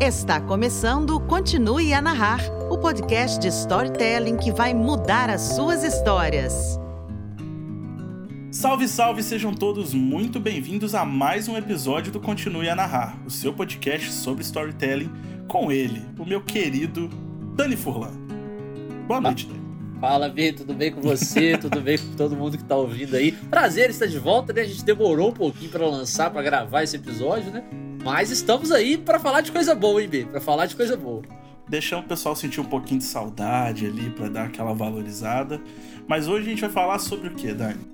Está começando Continue a Narrar, o podcast de storytelling que vai mudar as suas histórias. Salve, salve, sejam todos muito bem-vindos a mais um episódio do Continue a Narrar, o seu podcast sobre storytelling com ele, o meu querido Dani Furlan. Boa noite, Dani. Fala, Vi, tudo bem com você? tudo bem com todo mundo que tá ouvindo aí? Prazer estar de volta, né? A gente demorou um pouquinho para lançar, para gravar esse episódio, né? Mas estamos aí para falar de coisa boa, hein, B? Pra falar de coisa boa. Deixando o pessoal sentir um pouquinho de saudade ali, para dar aquela valorizada. Mas hoje a gente vai falar sobre o que, Dani?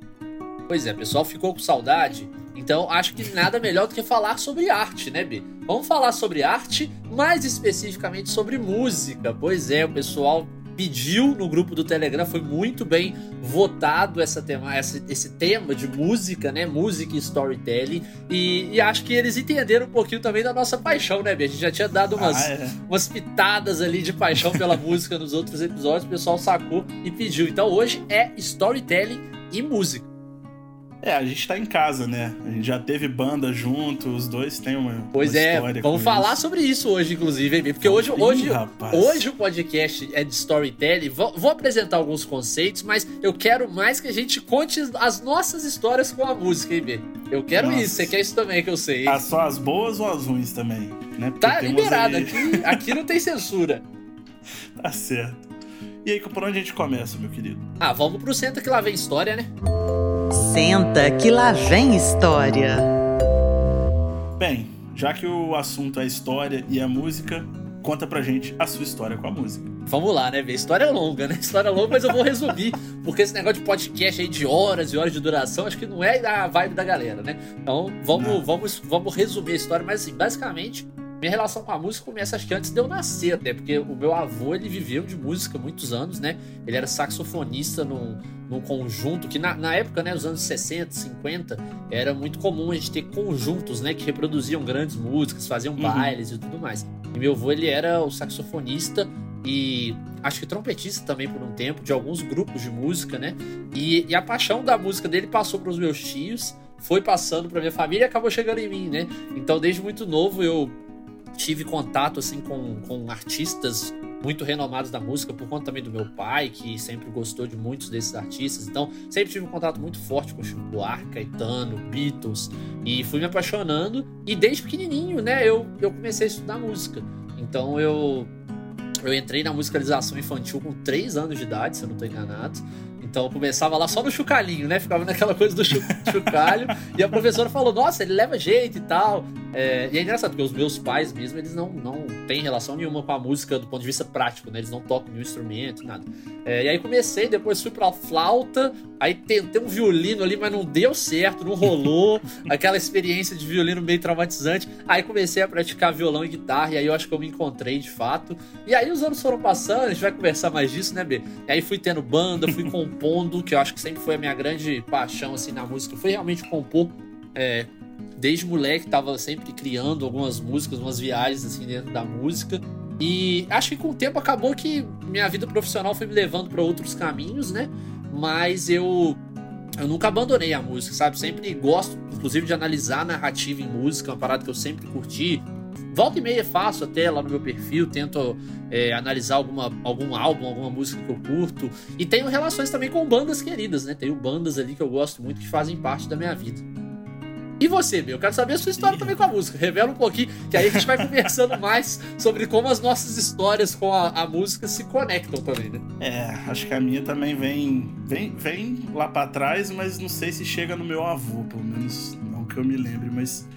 Pois é, o pessoal ficou com saudade, então acho que nada melhor do que falar sobre arte, né, B? Vamos falar sobre arte, mais especificamente sobre música. Pois é, o pessoal pediu no grupo do Telegram, foi muito bem votado essa tema, essa, esse tema de música, né? Música e storytelling. E, e, acho que eles entenderam um pouquinho também da nossa paixão, né, Bia? A gente já tinha dado umas, ah, é. umas pitadas ali de paixão pela música nos outros episódios, o pessoal sacou e pediu. Então hoje é storytelling e música. É, a gente tá em casa, né? A gente já teve banda junto, os dois têm uma, pois uma é, história. Vamos falar isso. sobre isso hoje, inclusive, porque hoje, Ih, hoje, hoje o podcast é de storytelling. Vou, vou, apresentar alguns conceitos, mas eu quero mais que a gente conte as nossas histórias com a música, hein, B? Eu quero Nossa. isso, você quer isso também que eu sei. Ah, só as boas ou as ruins também? Né? Tá liberado, aí... aqui, aqui não tem censura. tá certo. E aí, por onde a gente começa, meu querido? Ah, vamos pro Senta que lá vem história, né? Senta que lá vem história. Bem, já que o assunto é história e a música, conta pra gente a sua história com a música. Vamos lá, né, ver História é longa, né? História é longa, mas eu vou resumir, porque esse negócio de podcast aí de horas e horas de duração, acho que não é a vibe da galera, né? Então, vamos, vamos, vamos resumir a história, mas assim, basicamente, minha relação com a música começa acho que antes de eu nascer, até porque o meu avô ele viveu de música muitos anos, né? Ele era saxofonista num, num conjunto que na, na época, né, nos anos 60, 50, era muito comum a gente ter conjuntos, né, que reproduziam grandes músicas, faziam uhum. bailes e tudo mais. E meu avô ele era o saxofonista e acho que trompetista também por um tempo de alguns grupos de música, né? E, e a paixão da música dele passou para os meus tios foi passando para minha família e acabou chegando em mim, né? Então, desde muito novo, eu tive contato assim com, com artistas muito renomados da música por conta também do meu pai, que sempre gostou de muitos desses artistas. Então, sempre tive um contato muito forte com Chico Buarque, Caetano, Beatles, e fui me apaixonando. E desde pequenininho, né, eu, eu comecei a estudar música. Então, eu eu entrei na musicalização infantil com 3 anos de idade, se eu não estou enganado. Então começava lá só no chucalinho, né? Ficava naquela coisa do chucalho. e a professora falou: Nossa, ele leva jeito e tal. É, e é engraçado, porque os meus pais mesmo, eles não, não têm relação nenhuma com a música do ponto de vista prático, né? Eles não tocam nenhum instrumento, nada. É, e aí comecei, depois fui pra flauta, aí tentei um violino ali, mas não deu certo, não rolou. aquela experiência de violino meio traumatizante. Aí comecei a praticar violão e guitarra, e aí eu acho que eu me encontrei de fato. E aí os anos foram passando, a gente vai conversar mais disso, né, B? E aí fui tendo banda, fui compondo, que eu acho que sempre foi a minha grande paixão, assim, na música. Foi realmente compor é, desde moleque tava sempre criando algumas músicas, umas viagens assim dentro da música. E acho que com o tempo acabou que minha vida profissional foi me levando para outros caminhos, né? Mas eu eu nunca abandonei a música, sabe? Sempre gosto, inclusive, de analisar narrativa em música, uma parada que eu sempre curti. Volta e meia faço até lá no meu perfil, tento é, analisar alguma, algum álbum, alguma música que eu curto. E tenho relações também com bandas queridas, né? Tenho bandas ali que eu gosto muito que fazem parte da minha vida. E você, meu? Eu quero saber a sua história também com a música. Revela um pouquinho, que aí a gente vai conversando mais sobre como as nossas histórias com a, a, música se conectam também, né? É, acho que a minha também vem, vem, vem lá para trás, mas não sei se chega no meu avô, pelo menos não que eu me lembre, mas.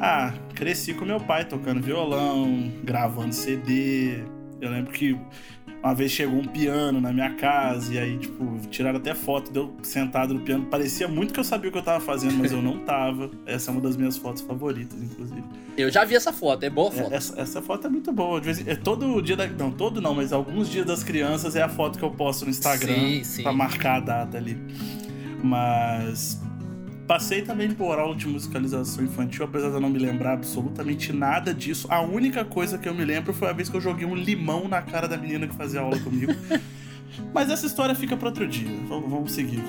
Ah, cresci com meu pai tocando violão, gravando CD. Eu lembro que uma vez chegou um piano na minha casa e aí, tipo, tiraram até foto, deu sentado no piano. Parecia muito que eu sabia o que eu tava fazendo, mas eu não tava. Essa é uma das minhas fotos favoritas, inclusive. Eu já vi essa foto, é boa foto. É, essa, essa foto é muito boa. Vez, é todo dia da. Não, todo não, mas alguns dias das crianças é a foto que eu posto no Instagram sim, sim. pra marcar a data ali. Mas Passei também por aula de musicalização infantil, apesar de eu não me lembrar absolutamente nada disso. A única coisa que eu me lembro foi a vez que eu joguei um limão na cara da menina que fazia aula comigo. Mas essa história fica para outro dia. Vamos, seguir.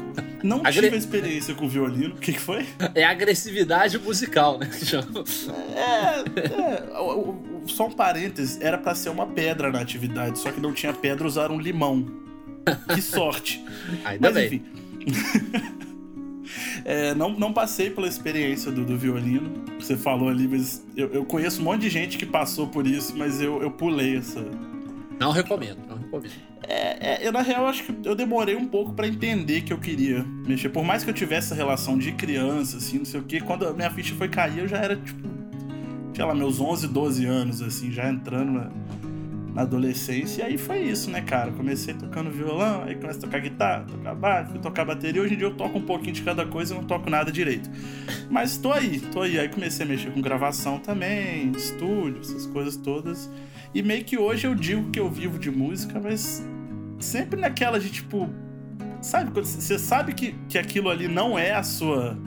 Não Agre... tive experiência com violino. O que, que foi? É agressividade musical, né? é, é só um parênteses. Era para ser uma pedra na atividade, só que não tinha pedra, usaram limão. Que sorte. Ainda Mas, bem. enfim. É, não, não passei pela experiência do, do violino, você falou ali, mas eu, eu, conheço um monte de gente que passou por isso, mas eu, eu pulei essa. Não recomendo, não recomendo. É, é, eu, na real, acho que eu demorei um pouco para entender que eu queria mexer. Por mais que eu tivesse essa relação de criança, assim, não sei o quê, quando a minha ficha foi cair, eu já era, tipo, sei lá, meus 11, 12 anos, assim, já entrando na, na adolescência. E aí foi isso, né, cara? Comecei tocando violão, aí comecei a tocar guitarra, tocar baixo, tocar bateria. Hoje em dia eu toco um pouquinho de cada coisa e não toco nada direito. Mas tô aí, tô aí. Aí comecei a mexer com gravação também, estúdio, essas coisas todas. E meio que hoje eu digo que eu vivo de música, mas sempre naquela de tipo. Sabe, você sabe que, que aquilo ali não é a sua.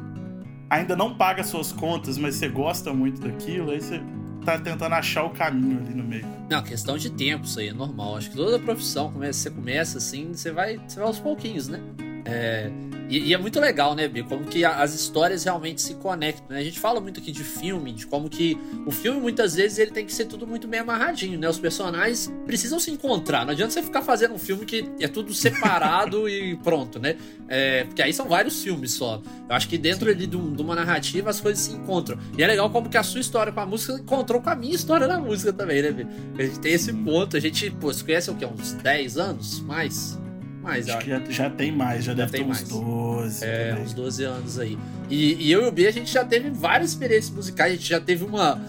Ainda não paga suas contas, mas você gosta muito daquilo, aí você tá tentando achar o caminho ali no meio. Não, questão de tempo, isso aí é normal. Acho que toda profissão, você começa assim, você vai, você vai aos pouquinhos, né? É, e, e, é muito legal, né, Bi? Como que as histórias realmente se conectam. Né? A gente fala muito aqui de filme, de como que o filme muitas vezes ele tem que ser tudo muito bem amarradinho, né? Os personagens precisam se encontrar. Não adianta você ficar fazendo um filme que é tudo separado e pronto, né? É, porque aí são vários filmes só. Eu acho que dentro ali de, de, uma narrativa as coisas se encontram. E é legal como que a sua história com a música encontrou com a minha história na música também, né, Bi? A gente tem esse ponto. A gente, pô, se conhece o quê? Uns 10 anos? Mais? Mais, Acho que já, já, tem mais, já, já deve ter uns 12. É, também. uns 12 anos aí. E, e, eu e o B, a gente já teve várias experiências musicais, a gente já teve uma.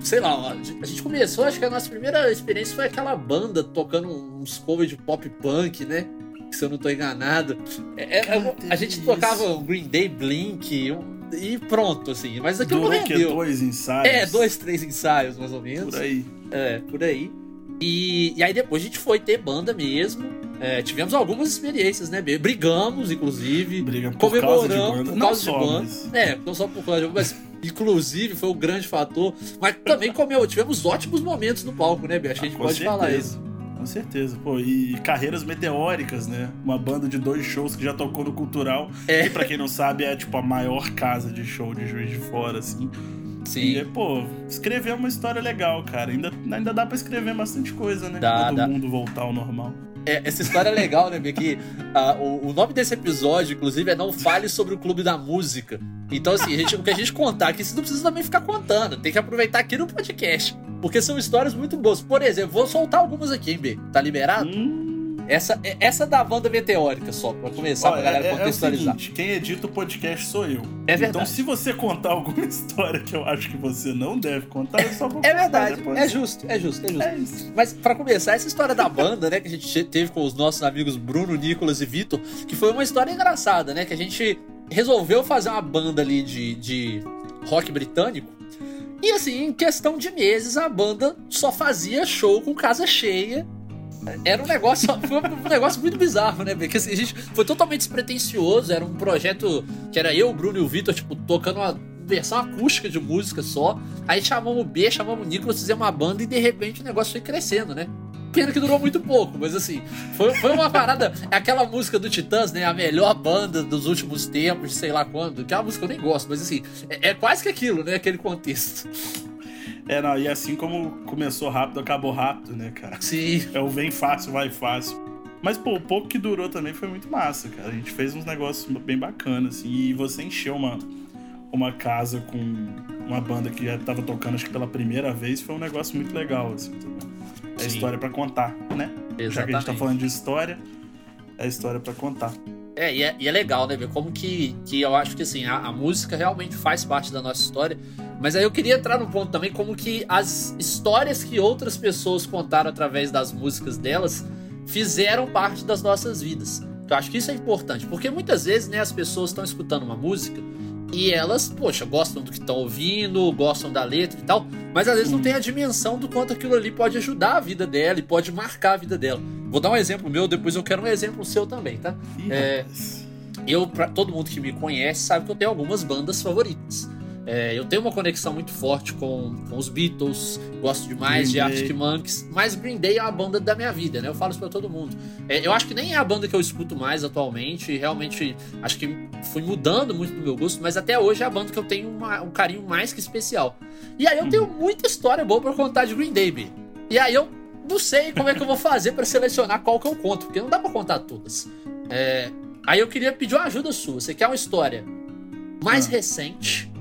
Sei lá, a gente começou, acho que a nossa primeira experiência foi aquela banda tocando uns covers de pop punk, né? Se eu não tô enganado. É, é, a gente tocava um Green Day Blink, um, e pronto, assim. Mas aquilo Durou não rendeu. dois ensaios? É, dois, três ensaios, mais ou menos. Por aí. É, por aí. E, e aí depois a gente foi ter banda mesmo. É, tivemos algumas experiências, né? Brigamos, inclusive. Brigamos por comemoramos causa de banda. Por causa não de banda. Mas... É, não só por causa de banda, mas inclusive foi o um grande fator. Mas também comeu, tivemos ótimos momentos no palco, né, Bia? Acho que a gente ah, pode certeza. falar isso. Com certeza, pô, e carreiras meteóricas, né? Uma banda de dois shows que já tocou no Cultural, é. que pra quem não sabe é tipo a maior casa de show de Juiz de Fora, assim. Sim. E, pô, escrever uma história legal, cara. Ainda, ainda dá pra escrever bastante coisa, né? Dá, Quando dá. mundo voltar ao normal. É, essa história é legal, né, que uh, o, o, nome desse episódio, inclusive, é Não Fale sobre o Clube da Música. Então, assim, a gente, o que a gente contar aqui, você não precisa também ficar contando. Tem que aproveitar aqui no podcast. Porque são histórias muito boas. Por exemplo, vou soltar algumas aqui, hein, B? Tá liberado? Hum. Essa, é, essa da banda meteórica só, pra começar, pra galera é, contextualizar. É seguinte, quem edita o podcast sou eu. É verdade. Então, se você contar alguma história que eu acho que você não deve contar, eu só vou É verdade, depois. é justo, é justo, é justo. É isso. Mas para começar, essa história da banda, né, que a gente teve com os nossos amigos Bruno, Nicolas e Vitor, que foi uma história engraçada, né, que a gente resolveu fazer uma banda ali de, de rock britânico. E assim, em questão de meses, a banda só fazia show com casa cheia era um negócio, foi um negócio muito bizarro, né? Porque assim, a gente foi totalmente despretensioso, era um projeto que era eu, o Bruno e o Vitor, tipo, tocando uma versão acústica de música só. Aí chamamos o B, chamamos o Nicolas, fizemos uma banda e de repente o negócio foi crescendo, né? Pena que durou muito pouco, mas assim, foi, foi uma parada. Aquela música do Titãs, né? A melhor banda dos últimos tempos, sei lá quando. Que é uma música que eu nem gosto, mas assim, é, é quase que aquilo, né? Aquele contexto. É, não, e assim como começou rápido, acabou rápido, né, cara? Sim. É o vem fácil, vai fácil. Mas, pô, o pouco que durou também foi muito massa, cara. A gente fez uns negócios bem bacanas, assim. E você encheu uma, uma casa com uma banda que já tava tocando, acho que pela primeira vez, foi um negócio muito legal, assim, também. É Sim. história para contar, né? Exatamente. Já que a gente tá falando de história, é história para contar. É e, é, e é legal, né, ver como que, que eu acho que, assim, a, a música realmente faz parte da nossa história mas aí eu queria entrar no ponto também como que as histórias que outras pessoas contaram através das músicas delas fizeram parte das nossas vidas. Eu acho que isso é importante, porque muitas vezes, né, as pessoas estão escutando uma música e elas, poxa, gostam do que estão ouvindo, gostam da letra e tal, mas às vezes não tem a dimensão do quanto aquilo ali pode ajudar a vida dela e pode marcar a vida dela. Vou dar um exemplo meu, depois eu quero um exemplo seu também, tá? É, eu, pra todo mundo que me conhece, sabe que eu tenho algumas bandas favoritas. É, eu tenho uma conexão muito forte com, com os Beatles, gosto demais Green de. Arctic Monkeys, mas Green Day é a banda da minha vida, né? Eu falo isso pra todo mundo. É, eu acho que nem é a banda que eu escuto mais atualmente, realmente acho que fui mudando muito do meu gosto, mas até hoje é a banda que eu tenho uma- um carinho mais que especial. E aí eu tenho muita história boa pra contar de Green Day, Bi. E aí eu não sei como é que eu vou fazer pra selecionar qual que eu conto, porque não dá pra contar todas. É, aí eu queria pedir uma ajuda sua. Você quer uma história mais Ah. recente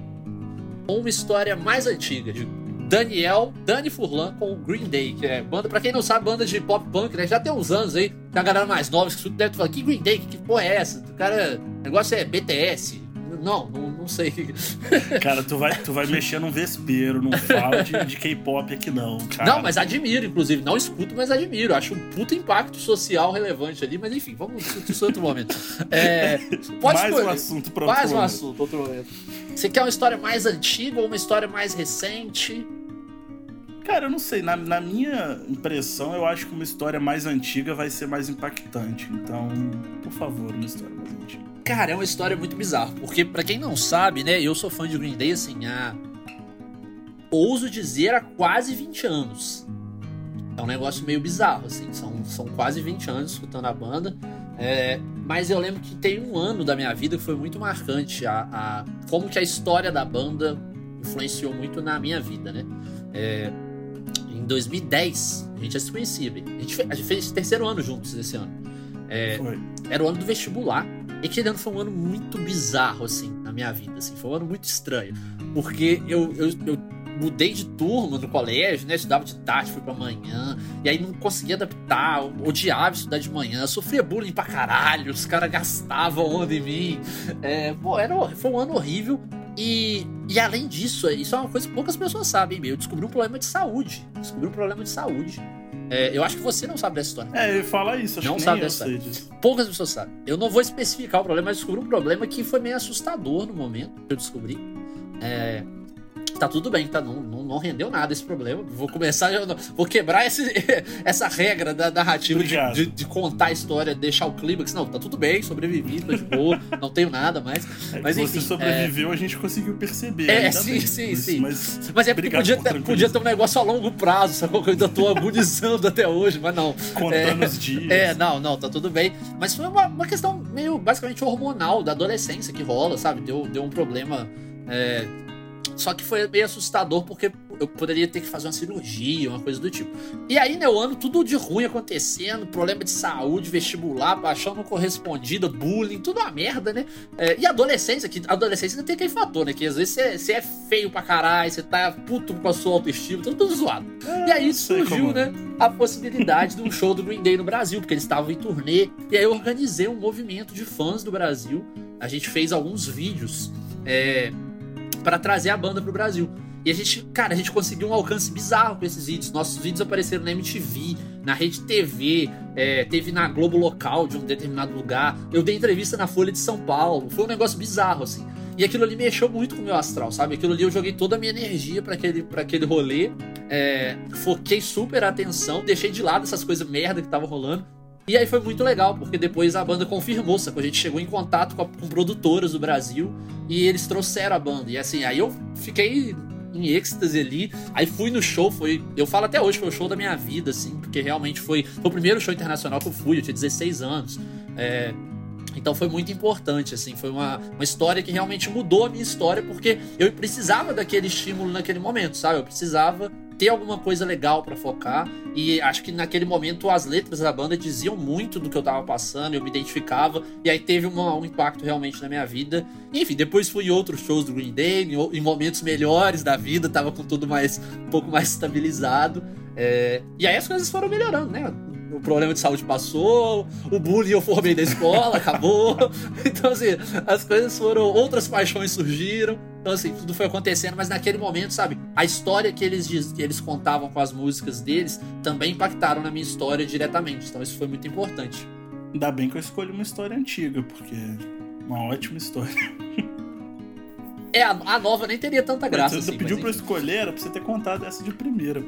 uma história mais antiga? De Daniel, Dani Furlan com o Green Day, que é banda, pra quem não sabe, banda de pop punk, né? Já tem uns anos aí, tem a galera mais nova que deve falar, que Green Day, que, que porra é essa? O cara, o negócio é BTS. Não, não, não sei. Cara, tu vai, tu vai mexer num vespeiro, não fala de, de K-pop aqui não, cara. Não, mas admiro, inclusive. Não escuto, mas admiro. Acho um puta impacto social relevante ali, mas enfim, vamos discutir isso em outro momento. É, pode Mais um escolher. assunto pra Mais outro um momento. assunto, outro momento. Você quer uma história mais antiga ou uma história mais recente? Cara, eu não sei, na, na minha impressão, eu acho que uma história mais antiga vai ser mais impactante. Então, por favor, uma história mais antiga. Cara, é uma história muito bizarra, porque pra quem não sabe, né, eu sou fã de Green Day assim há ouso dizer há quase 20 anos. É um negócio meio bizarro, assim, são, são quase 20 anos escutando a banda. É, mas eu lembro que tem um ano da minha vida que foi muito marcante, a, a- como que a história da banda influenciou muito na minha vida, né? É, em 2010, a gente já se conhecia, bem. a gente, fez, a gente fez terceiro ano juntos esse ano. É, era o ano do vestibular. E aquele ano foi um ano muito bizarro, assim, na minha vida, assim. Foi um ano muito estranho. Porque eu, eu, eu mudei de turma no colégio, né? Estudava de tarde, fui pra manhã. E aí não conseguia adaptar, odiava estudar de manhã. Sofria bullying pra caralho, os caras gastavam onda em mim. É, pô, era, foi um ano horrível. E, e além disso, isso é uma coisa que poucas pessoas sabem, meu. Eu descobri um problema de saúde. Descobri um problema de saúde. É, eu acho que você não sabe dessa história. É, ele fala isso, acho Não que sabe dessa. Poucas pessoas sabem. Eu não vou especificar o problema, mas descobri um problema que foi meio assustador no momento que eu descobri. É, Tá tudo bem, tá? Não, não, não rendeu nada esse problema. Vou começar, vou quebrar esse- essa regra da narrativa de, de- de contar a história, deixar o clímax. Não, tá tudo bem, sobrevivi, tô de boa, não tenho nada mais. É, Mas enfim, você sobreviveu, a gente conseguiu perceber. É, sim, bem, sim, mas- sim. Mas Mas é porque podia ter, podia ter um negócio a longo prazo, sacou? Que eu ainda tô agonizando até hoje, mas não. contando os dias. É, não, não, tá tudo bem. Mas foi uma, uma questão meio basicamente hormonal da adolescência que rola, sabe? Deu, deu um problema. é, Só que foi meio assustador porque eu poderia ter que fazer uma cirurgia, uma coisa do tipo. E aí, né, o ano tudo de ruim acontecendo, problema de saúde, vestibular, paixão não correspondida, bullying, tudo uma merda, né? É, e adolescência, que adolescência ainda tem aquele fator, né? Que às vezes você- é feio pra caralho, você tá puto com a sua autoestima, tudo, tudo zoado. E aí surgiu, é. né, a possibilidade de um show do Green Day no Brasil, porque eles estavam em turnê. E aí eu organizei um movimento de fãs do Brasil. A gente fez alguns vídeos é, para trazer a banda pro Brasil. E a gente, cara, a gente conseguiu um alcance bizarro com esses vídeos. Nossos vídeos apareceram na MTV, na Rede TV, é, teve na Globo Local de um determinado lugar. Eu dei entrevista na Folha de São Paulo. Foi um negócio bizarro, assim. E aquilo ali mexeu muito com o meu astral, sabe? Aquilo ali eu joguei toda a minha energia para aquele, pra aquele rolê. É, foquei super a atenção, deixei de lado essas coisas merda que tava rolando. E aí foi muito legal, porque depois a banda confirmou, sacou? A gente chegou em contato com, a- com produtoras do Brasil e eles trouxeram a banda. E assim, aí eu fiquei em êxtase ali. Aí fui no show, foi. Eu falo até hoje, foi o show da minha vida, assim, porque realmente foi. Foi o primeiro show internacional que eu fui, eu tinha 16 anos. É, então foi muito importante, assim, foi uma, uma história que realmente mudou a minha história, porque eu precisava daquele estímulo naquele momento, sabe? Eu precisava ter alguma coisa legal pra focar, e acho que naquele momento as letras da banda diziam muito do que eu tava passando, eu me identificava, e aí teve uma- um impacto realmente na minha vida. Enfim, depois fui em outros shows do Green Day, em momentos melhores da vida, tava com tudo mais, um pouco mais estabilizado. é, e aí as coisas foram melhorando, né? O problema de saúde passou, o bullying eu formei da escola, acabou. Então, assim, as coisas foram. Outras paixões surgiram. Então, assim, tudo foi acontecendo, mas naquele momento, sabe? A história que eles, diz- que eles contavam com as músicas deles também impactaram na minha história diretamente. Então, isso foi muito importante. Ainda bem que eu escolhi uma história antiga, porque é uma ótima história. É, a, a nova nem teria tanta graça. você assim, pediu mas pra eu escolher, era pra você ter contado essa de primeira.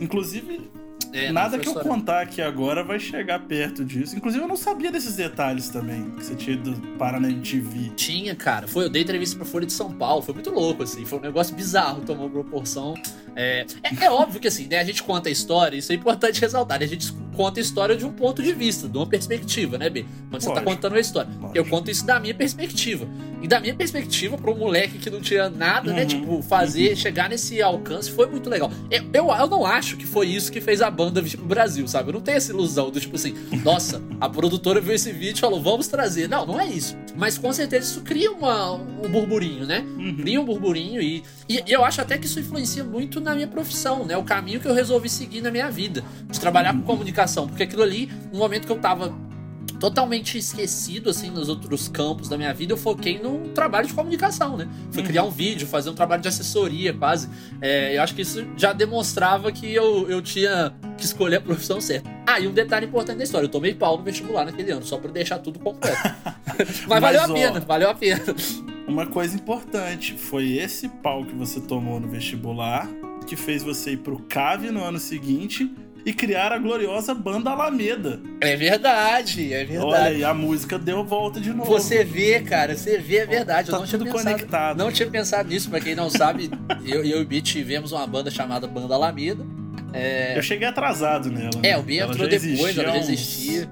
Inclusive, É, Nada que eu contar aqui agora vai chegar perto disso. Inclusive, eu não sabia desses detalhes também, que você tinha ido parar na MTV. Tinha, cara. Foi, eu dei entrevista pra Folha de São Paulo, foi muito louco, assim. Foi um negócio bizarro, tomou proporção. É, é, é óbvio que, assim, né, a gente conta a história, isso é importante ressaltar, né? A gente conta a história de um ponto de vista, de uma perspectiva, né, B? Quando você tá contando a história. Lógico. Eu conto isso da minha perspectiva. E da minha perspectiva, para um moleque que não tinha nada, né, uhum. né? Tipo, fazer, uhum. chegar nesse alcance foi muito legal. Eu, eu, eu, não acho que foi isso que fez a banda vir pro Brasil, sabe? Eu não tenho essa ilusão do tipo assim, nossa, a produtora viu esse vídeo e falou, vamos trazer. Não, não é isso. Mas com certeza isso cria uma, um burburinho, né? Uhum. Cria um burburinho e, e, e, eu acho até que isso influencia muito na minha profissão, né? O caminho que eu resolvi seguir na minha vida. De trabalhar com comunicação. Porque aquilo ali, no momento que eu tava totalmente esquecido, assim, nos outros campos da minha vida, eu foquei num trabalho de comunicação, né? Fui uhum. criar um vídeo, fazer um trabalho de assessoria, quase. É, eu acho que isso já demonstrava que eu, eu tinha que escolher a profissão certa. Ah, e um detalhe importante da história, eu tomei pau no vestibular naquele ano, só pra deixar tudo completo. Mas, Mas, valeu ó, a pena, valeu a pena. Uma coisa importante, foi esse pau que você tomou no vestibular que fez você ir pro CAV no ano seguinte e criar a gloriosa banda Alameda. É verdade, é verdade. Olha, e a música deu volta de novo. Você vê, cara, você vê, é verdade. Tá eu não tudo tinha pensado, conectado. Não tinha pensado nisso, pra quem não sabe, eu, eu e o B tivemos uma banda chamada Banda Alameda. É... Eu cheguei atrasado nela. É, o B entrou depois, ela já existia.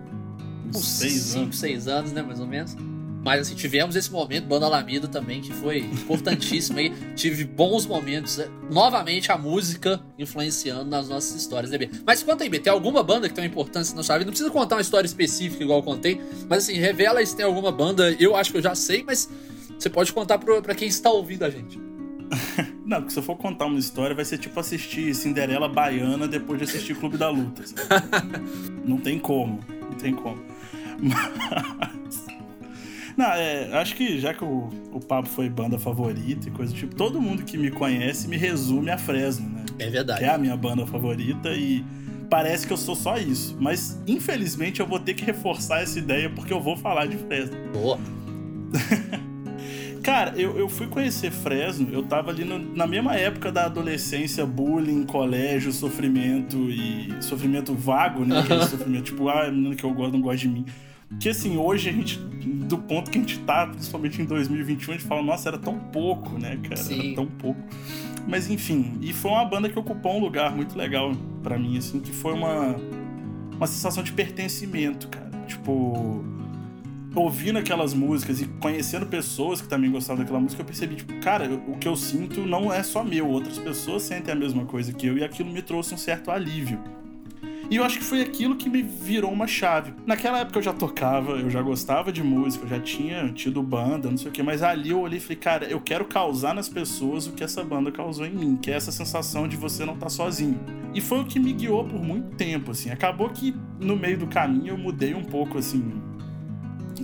Uns, uns seis cinco, anos. seis anos, né, mais ou menos. Mas assim, tivemos esse momento, Banda Alameda também, que foi importantíssimo aí. Tive bons momentos. Né? Novamente a música influenciando nas nossas histórias, né, B? Mas conta aí, B, tem alguma banda que tem uma importância na sua vida? Não precisa contar uma história específica igual eu contei, mas assim, revela aí se tem alguma banda. Eu acho que eu já sei, mas você pode contar pra, quem está ouvindo a gente. Não, porque se eu for contar uma história, vai ser tipo assistir Cinderela Baiana depois de assistir Clube da Luta. não tem como, não tem como. Mas... Não, é, acho que já que o, o papo foi banda favorita e coisa do tipo, todo mundo que me conhece me resume a Fresno, né? É verdade. Que é a minha banda favorita e parece que eu sou só isso. Mas infelizmente eu vou ter que reforçar essa ideia porque eu vou falar de Fresno. Boa. Cara, eu, eu fui conhecer Fresno, eu tava ali no, na mesma época da adolescência, bullying, colégio, sofrimento e sofrimento vago, né? Aquele sofrimento tipo, ah, menino que eu gosto não gosta de mim. Que assim, hoje a gente, do ponto que a gente tá, principalmente em 2021, a gente fala, nossa, era tão pouco, né, cara? Sim. Era tão pouco. Mas enfim, e foi uma banda que ocupou um lugar muito legal para mim, assim, que foi uma, uma sensação de pertencimento, cara. Tipo, ouvindo aquelas músicas e conhecendo pessoas que também gostavam daquela música, eu percebi, tipo, cara, o que eu sinto não é só meu, outras pessoas sentem a mesma coisa que eu, e aquilo me trouxe um certo alívio. E eu acho que foi aquilo que me virou uma chave. Naquela época eu já tocava, eu já gostava de música, eu já tinha tido banda, não sei o que, mas ali eu olhei e falei, cara, eu quero causar nas pessoas o que essa banda causou em mim, que é essa sensação de você não estar tá sozinho. E foi o que me guiou por muito tempo, assim. Acabou que no meio do caminho eu mudei um pouco, assim,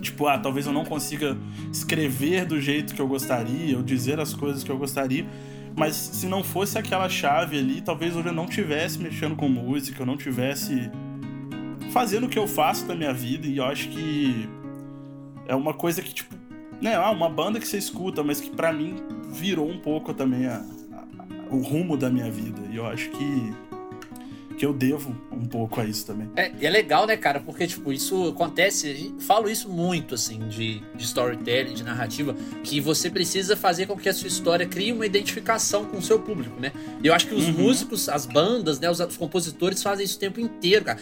tipo, ah, talvez eu não consiga escrever do jeito que eu gostaria, ou dizer as coisas que eu gostaria, mas se não fosse aquela chave ali, talvez hoje eu não tivesse mexendo com música, eu não tivesse fazendo o que eu faço da minha vida. E eu acho que é uma coisa que, tipo, né, ah, uma banda que você escuta, mas que para mim virou um pouco também a, a, o rumo da minha vida. E eu acho que que eu devo um pouco a isso também. É, e é legal, né, cara? Porque, tipo, isso acontece, falo isso muito, assim, de, de storytelling, de narrativa, que você precisa fazer com que a sua história crie uma identificação com o seu público, né? E eu acho que os uhum. músicos, as bandas, né, os, os, compositores fazem isso o tempo inteiro, cara.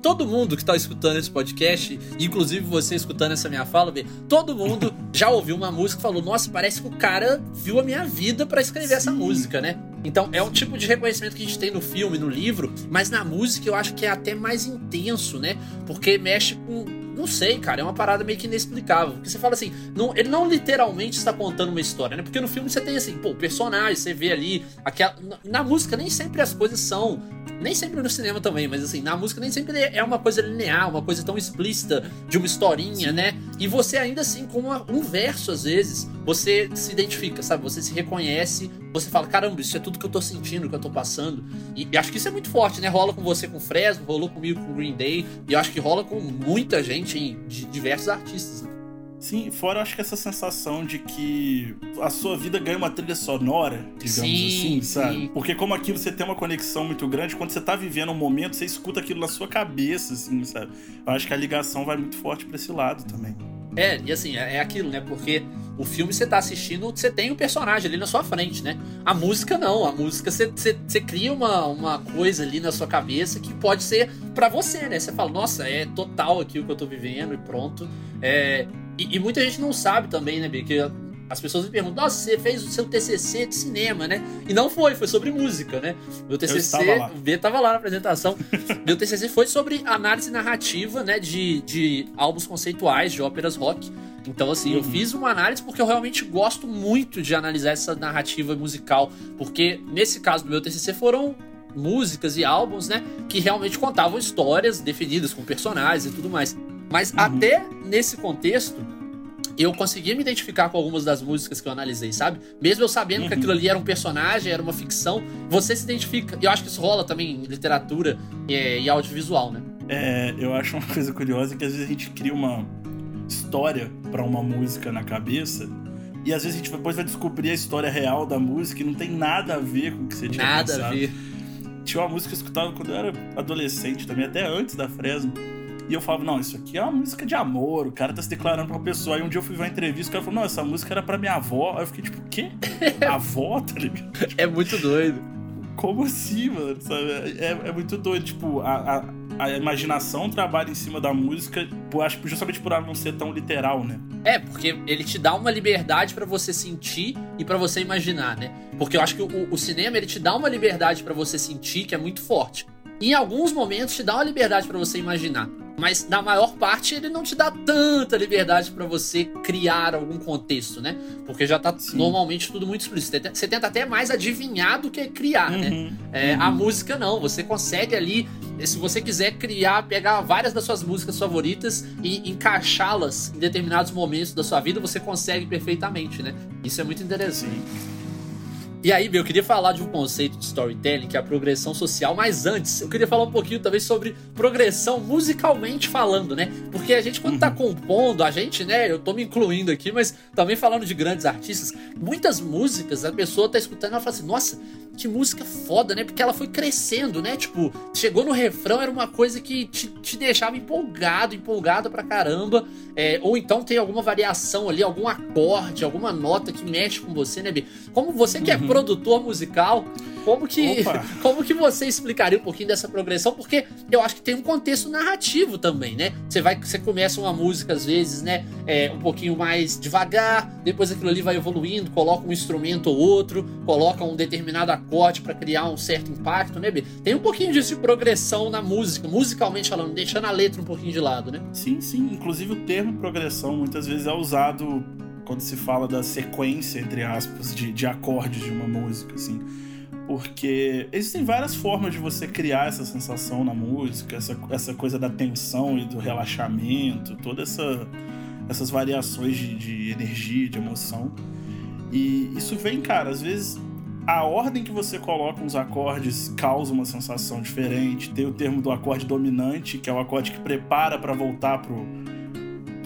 todo mundo que tá escutando esse podcast, inclusive você escutando essa minha fala, todo mundo já ouviu uma música e falou: Nossa, parece que o cara viu a minha vida para escrever Sim. essa música, né? Então é um tipo de reconhecimento que a gente tem no filme, no livro, mas na música eu acho que é até mais intenso, né? Porque mexe com não sei, cara, é uma parada meio que inexplicável. Porque você fala assim, não, ele não literalmente está contando uma história, né? Porque no filme você tem assim, pô, personagem, você vê ali. Aquela, na, música nem sempre as coisas são. Nem sempre no cinema também, mas assim, na música nem sempre é uma coisa linear, uma coisa tão explícita de uma historinha, né? E você ainda assim, com uma, um verso, às vezes, você se identifica, sabe? Você se reconhece, você fala, caramba, isso é tudo que eu tô sentindo, que eu tô passando. E, e acho que isso é muito forte, né? Rola com você com Fresno, rolou comigo com Green Day, e eu acho que rola com muita gente, de diversos artistas. Né? Sim, fora eu acho que essa sensação de que a sua vida ganha uma trilha sonora, digamos sim, assim, sabe? Sim. Porque como aquilo você tem uma conexão muito grande, quando você tá vivendo um momento, você escuta aquilo na sua cabeça, assim, sabe? Eu acho que a ligação vai muito forte para esse lado também. É, e assim, é, é aquilo, né? Porque o filme você tá assistindo, você tem o um personagem ali na sua frente, né? A música não, a música você, você, você, cria uma, uma coisa ali na sua cabeça que pode ser para você, né? Você fala, nossa, é total aqui o que eu tô vivendo e pronto. É, e, e, muita gente não sabe também, né, Porque as pessoas me perguntam, nossa, você fez o seu TCC de cinema, né? E não foi, foi sobre música, né? Meu TCC, o B tava lá na apresentação. Meu TCC foi sobre análise narrativa, né, de, de álbuns conceituais, de óperas rock. Então, assim, uhum. eu fiz uma análise porque eu realmente gosto muito de analisar essa narrativa musical. Porque, nesse caso do meu TCC, foram músicas e álbuns, né, que realmente contavam histórias definidas com personagens e tudo mais. Mas uhum. até nesse contexto, eu conseguia me identificar com algumas das músicas que eu analisei, sabe? Mesmo eu sabendo uhum. que aquilo ali era um personagem, era uma ficção, você se identifica. E eu acho que isso rola também em literatura e, e audiovisual, né? É, eu acho uma coisa curiosa que às vezes a gente cria uma história para uma música na cabeça e às vezes a gente depois vai descobrir a história real da música e não tem nada a ver com o que você tinha nada pensado. Nada a ver. Tinha uma música que eu escutava quando eu era adolescente também, até antes da Fresno e eu falava, não, isso aqui é uma música de amor, o cara tá se declarando pra uma pessoa. Aí um dia eu fui ver uma entrevista, o cara falou, não, essa música era pra minha avó. Aí eu fiquei tipo, o quê? avó, tá ligado? É muito doido. Como assim, mano? Sabe? É, é muito doido. Tipo, a, a, a, imaginação trabalha em cima da música, acho justamente por ela não ser tão literal, né? É, porque ele te dá uma liberdade para você sentir e para você imaginar, né? Porque eu acho que o, o cinema, ele te dá uma liberdade para você sentir que é muito forte. E em alguns momentos te dá uma liberdade para você imaginar. Mas na maior parte ele não te dá tanta liberdade para você criar algum contexto, né? Porque já tá Sim. normalmente tudo muito explícito. Você tenta até mais adivinhar do que criar, né? uhum. né? É, uhum. A música não, você consegue ali, se você quiser criar, pegar várias das suas músicas favoritas e encaixá-las em determinados momentos da sua vida, você consegue perfeitamente, né? Isso é muito interessante. Sim. E aí, eu queria falar de um conceito de storytelling, que é a progressão social, mas antes, eu queria falar um pouquinho também sobre progressão musicalmente falando, né? Porque a gente, quando tá uhum. compondo, a gente, né? Eu tô me incluindo aqui, mas também falando de grandes artistas, muitas músicas, a pessoa tá escutando e ela fala assim, nossa, que música foda, né? Porque ela foi crescendo, né? Tipo, chegou no refrão, era uma coisa que te, te deixava empolgado, empolgado pra caramba. É, ou então tem alguma variação ali, algum acorde, alguma nota que mexe com você, né, B? Como você que é uhum. produtor musical, como que, como que você explicaria um pouquinho dessa progressão? Porque eu acho que tem um contexto narrativo também, né? Você vai, você começa uma música às vezes, né, é, um pouquinho mais devagar, depois aquilo ali vai evoluindo, coloca um instrumento ou outro, coloca um determinado acorde para criar um certo impacto, né, B? Tem um pouquinho disso de progressão na música, musicalmente falando, deixando a letra um pouquinho de lado, né? Sim, sim. Inclusive o termo progressão muitas vezes é usado quando se fala da sequência, entre aspas, de, de acordes de uma música, assim porque existem várias formas de você criar essa sensação na música, essa, essa coisa da tensão e do relaxamento, todas essa, essas variações de, de energia, de emoção. E isso vem, cara, às vezes a ordem que você coloca os acordes causa uma sensação diferente. Tem o termo do acorde dominante, que é o acorde que prepara para voltar pro,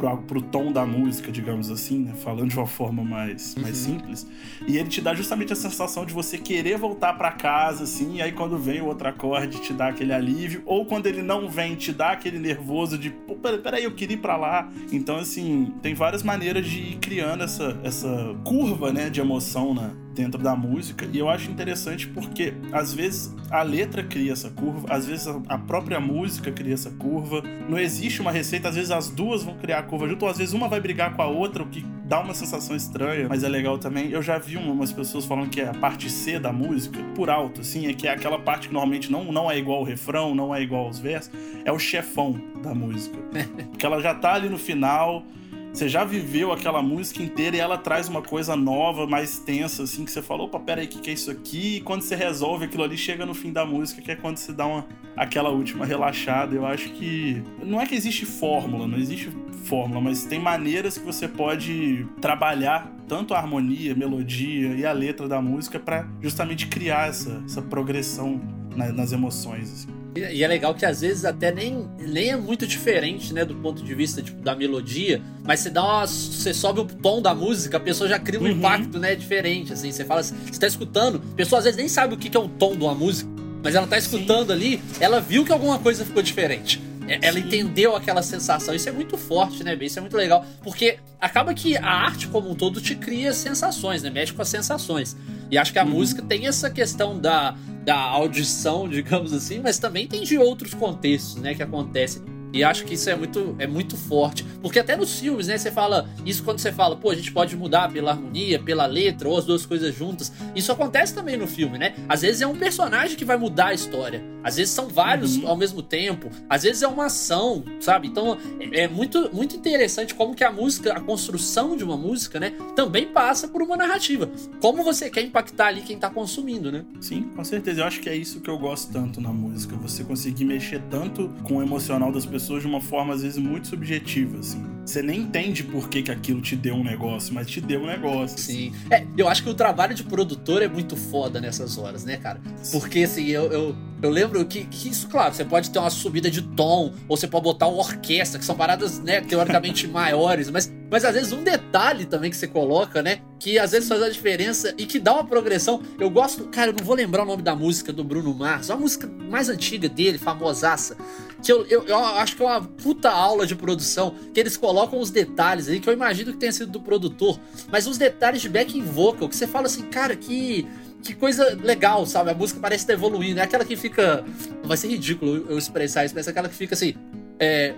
pro, pro tom da música, digamos assim, né? Falando de uma forma mais, uhum. mais simples. E ele te dá justamente a sensação de você querer voltar para casa, assim, e aí quando vem o outro acorde te dá aquele alívio, ou quando ele não vem, te dá aquele nervoso de, pô, peraí, eu queria ir pra lá. Então, assim, tem várias maneiras de ir criando essa, essa curva, né, de emoção na, dentro da música. E eu acho interessante porque às vezes a letra cria essa curva, às vezes a própria música cria essa curva. Não existe uma receita, às vezes as duas vão criar a curva junto, ou às vezes uma vai brigar com a outra, o que dá uma sensação estranha, mas é legal também. Eu já vi umas pessoas falando que é a parte C da música, por alto, assim, é que é aquela parte que normalmente não, não é igual ao refrão, não é igual aos versos, é o chefão da música. Porque ela já tá ali no final você já viveu aquela música inteira e ela traz uma coisa nova, mais tensa, assim, que você falou, opa, peraí, o que, que é isso aqui? E quando você resolve aquilo ali, chega no fim da música, que é quando você dá uma, aquela última relaxada. Eu acho que. Não é que existe fórmula, não existe fórmula, mas tem maneiras que você pode trabalhar tanto a harmonia, a melodia e a letra da música para justamente criar essa, essa progressão na, nas emoções. Assim. E é legal que às vezes até nem, nem é muito diferente, né, do ponto de vista tipo, da melodia, mas você dá uma, você sobe o tom da música, a pessoa já cria um uhum. impacto, né, diferente, assim, você fala, assim, você tá escutando, a pessoa às vezes nem sabe o que é o tom de uma música, mas ela tá escutando Sim. ali, ela viu que alguma coisa ficou diferente. É, ela Sim. entendeu aquela sensação. Isso é muito forte, né, Isso é muito legal. Porque acaba que a arte como um todo te cria sensações, né? Mexe com as sensações. E acho que a uhum. música tem essa questão da, da audição, digamos assim, mas também tem de outros contextos, né, que acontecem. E acho que isso é muito, é muito forte. Porque até nos filmes, né? Você fala. Isso quando você fala, pô, a gente pode mudar pela harmonia, pela letra, ou as duas coisas juntas. Isso acontece também no filme, né? Às vezes é um personagem que vai mudar a história. Às vezes são vários uhum. ao mesmo tempo. Às vezes é uma ação, sabe? Então é, é muito, muito interessante como que a música, a construção de uma música, né? Também passa por uma narrativa. Como você quer impactar ali quem tá consumindo, né? Sim, com certeza. Eu acho que é isso que eu gosto tanto na música. Você conseguir mexer tanto com o emocional das pessoas pessoas de uma forma, às vezes, muito subjetiva, assim. Você nem entende por que, que aquilo te deu um negócio, mas te deu um negócio. Sim. Assim. É, eu acho que o trabalho de produtor é muito foda nessas horas, né, cara? Porque, assim, eu, eu, eu lembro que, que, isso, claro, você pode ter uma subida de tom, ou você pode botar uma orquestra, que são paradas, né, teoricamente maiores, mas, mas às vezes um detalhe também que você coloca, né, que às vezes faz a diferença e que dá uma progressão. Eu gosto, cara, eu não vou lembrar o nome da música do Bruno Mars, uma música mais antiga dele, famosaça, que eu, eu, eu acho que é uma puta aula de produção, que eles colocam os detalhes aí, que eu imagino que tenha sido do produtor, mas os detalhes de backing vocal, que você fala assim, cara, que que coisa legal, sabe? A música parece estar evoluindo. É aquela que fica. Vai ser ridículo eu expressar isso, mas é aquela que fica assim. É.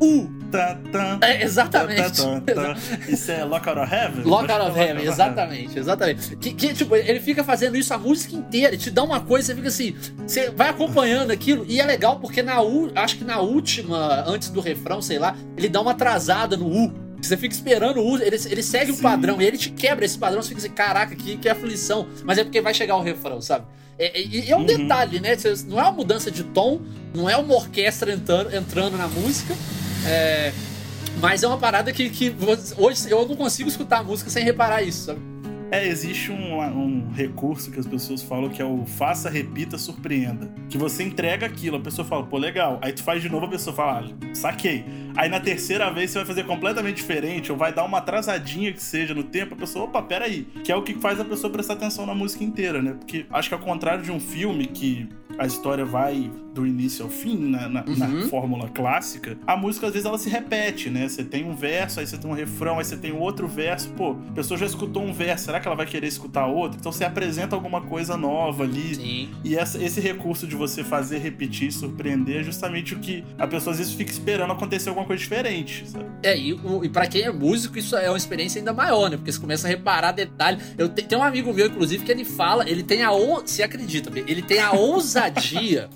U. É, exatamente. Isso é Lockout of Heaven? Lockout of Heaven, exatamente, exatamente. Que, que, tipo, ele fica fazendo isso a música inteira, ele te dá uma coisa, você fica assim, você vai acompanhando aquilo, e é legal porque na U, acho que na última, antes do refrão, sei lá, ele dá uma atrasada no U. Você fica esperando o ele, ele segue o um padrão e ele te quebra esse padrão. Você fica assim, caraca, que, que aflição. Mas é porque vai chegar o refrão, sabe? É, é, é um uhum. detalhe, né? Não é uma mudança de tom, não é uma orquestra entrando, entrando na música. É, mas é uma parada que, que hoje eu não consigo escutar música sem reparar isso, sabe? É, existe um, um, recurso que as pessoas falam que é o faça, repita, surpreenda. Que você entrega aquilo, a pessoa fala, pô, legal. Aí tu faz de novo, a pessoa fala, ah, saquei. Aí na terceira vez você vai fazer completamente diferente, ou vai dar uma atrasadinha que seja no tempo, a pessoa, opa, peraí. Que é o que faz a pessoa prestar atenção na música inteira, né? Porque acho que ao contrário de um filme que a história vai do início ao fim, na, na, uhum. na, fórmula clássica, a música às vezes ela se repete, né? Você tem um verso, aí você tem um refrão, aí você tem outro verso. Pô, a pessoa já escutou um verso, será que ela vai querer escutar outro? Então você apresenta alguma coisa nova ali. Sim. E essa, esse recurso de você fazer repetir, surpreender, é justamente o que a pessoa às vezes fica esperando acontecer alguma coisa diferente, sabe? É, e, e para quem é músico, isso é uma experiência ainda maior, né? Porque você começa a reparar detalhes. Eu te, tem um amigo meu, inclusive, que ele fala, ele tem a. Se acredita, ele tem a ousadia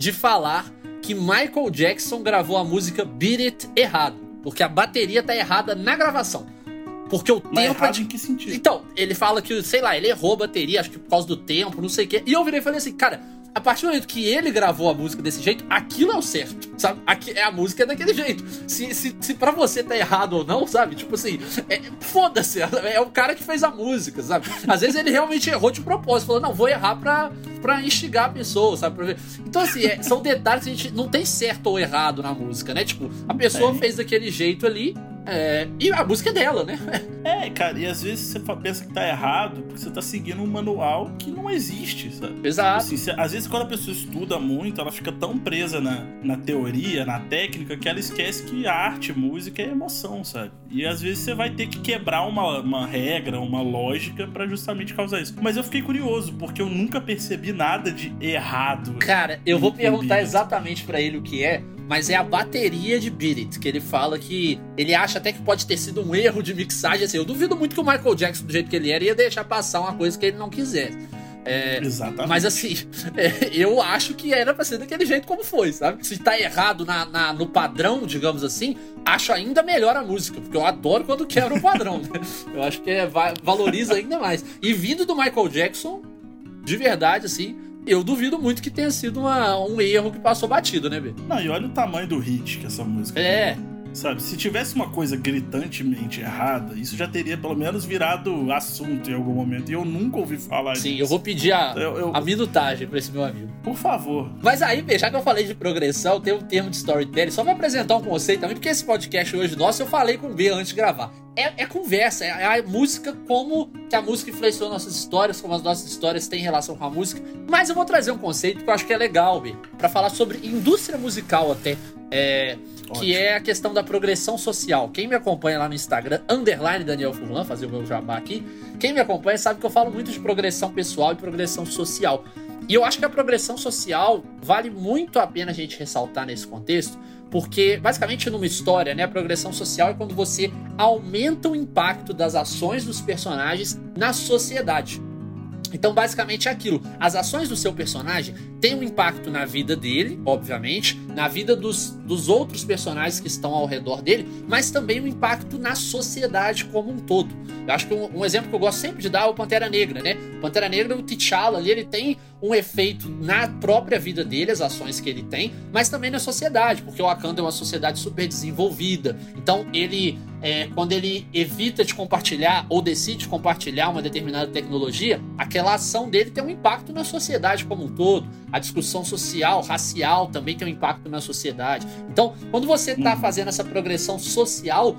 de falar que Michael Jackson gravou a música Beat It errado. Porque a bateria tá errada na gravação. Porque o Mas tempo. Errado é... em que sentido? Então, ele fala que, sei lá, ele errou a bateria, acho que por causa do tempo, não sei o quê. E eu virei e falei assim, cara, a partir do momento que ele gravou a música desse jeito, aquilo é o certo, sabe? Aqui, é a música é daquele jeito. Se, se, se pra você tá errado ou não, sabe? Tipo assim, é, foda-se, é o cara que fez a música, sabe? Às vezes ele realmente errou de propósito, falou, não, vou errar pra, pra instigar a pessoa, sabe? Pra ver. Então, assim, é, são detalhes que a gente não tem certo ou errado na música, né? Tipo, a pessoa fez daquele jeito ali, é, e a música é dela, né? É, cara, e às vezes você pensa que tá errado porque você tá seguindo um manual que não existe, sabe? Exato. Assim, você, às vezes quando a pessoa estuda muito, ela fica tão presa na, na teoria, na técnica, que ela esquece que arte, música é emoção, sabe? E às vezes você vai ter que quebrar uma, uma regra, uma lógica para justamente causar isso. Mas eu fiquei curioso, porque eu nunca percebi nada de errado. Cara, eu vou perguntar exatamente para ele o que é, mas é a bateria de Beat It, que ele fala que ele acha até que pode ter sido um erro de mixagem. Assim, eu duvido muito que o Michael Jackson, do jeito que ele era, ia deixar passar uma coisa que ele não quisesse. É, Exatamente. Mas assim, é, eu acho que era pra ser daquele jeito como foi, sabe? Se tá errado na, na, no padrão, digamos assim, acho ainda melhor a música, porque eu adoro quando quebra o padrão. Né? Eu acho que é, valoriza ainda mais. E vindo do Michael Jackson, de verdade, assim, eu duvido muito que tenha sido uma, um erro que passou batido, né, B? Não, e olha o tamanho do hit que essa música É. Sabe, se tivesse uma coisa gritantemente errada, isso já teria pelo menos virado assunto em algum momento. E eu nunca ouvi falar Sim, disso. eu vou pedir a, Eu- eu- a minutagem pra esse meu amigo. Por favor. Mas aí, já que eu falei de progressão, tem um termo de storytelling, só pra apresentar um conceito também, porque esse podcast hoje nosso eu falei com o B antes de gravar. É, é conversa, é a música como que a música influenciou nossas histórias, como as nossas histórias têm relação com a música. Mas eu vou trazer um conceito que eu acho que é legal, B, pra falar sobre indústria musical até. É, que é a questão da progressão social. Quem me acompanha lá no Instagram, underline Daniel Furlan, fazer o meu jabá aqui. Quem me acompanha sabe que eu falo muito de progressão pessoal e progressão social. E eu acho que a progressão social vale muito a pena a gente ressaltar nesse contexto, porque basicamente numa história, né, a progressão social é quando você aumenta o impacto das ações dos personagens na sociedade. Então, basicamente é aquilo. As ações do seu personagem têm um impacto na vida dele, obviamente, na vida dos, dos outros personagens que estão ao redor dele, mas também um impacto na sociedade como um todo. Eu acho que um, um exemplo que eu gosto sempre de dar é o Pantera Negra, né? O Pantera Negra, o T'Challa ali, ele tem um efeito na própria vida dele, as ações que ele tem, mas também na sociedade, porque o Wakanda é uma sociedade super desenvolvida. Então, ele, é, quando ele evita de compartilhar ou decide compartilhar uma determinada tecnologia, aquela ação dele tem um impacto na sociedade como um todo. A discussão social, racial também tem um impacto na sociedade. Então, quando você está Uhum. fazendo essa progressão social,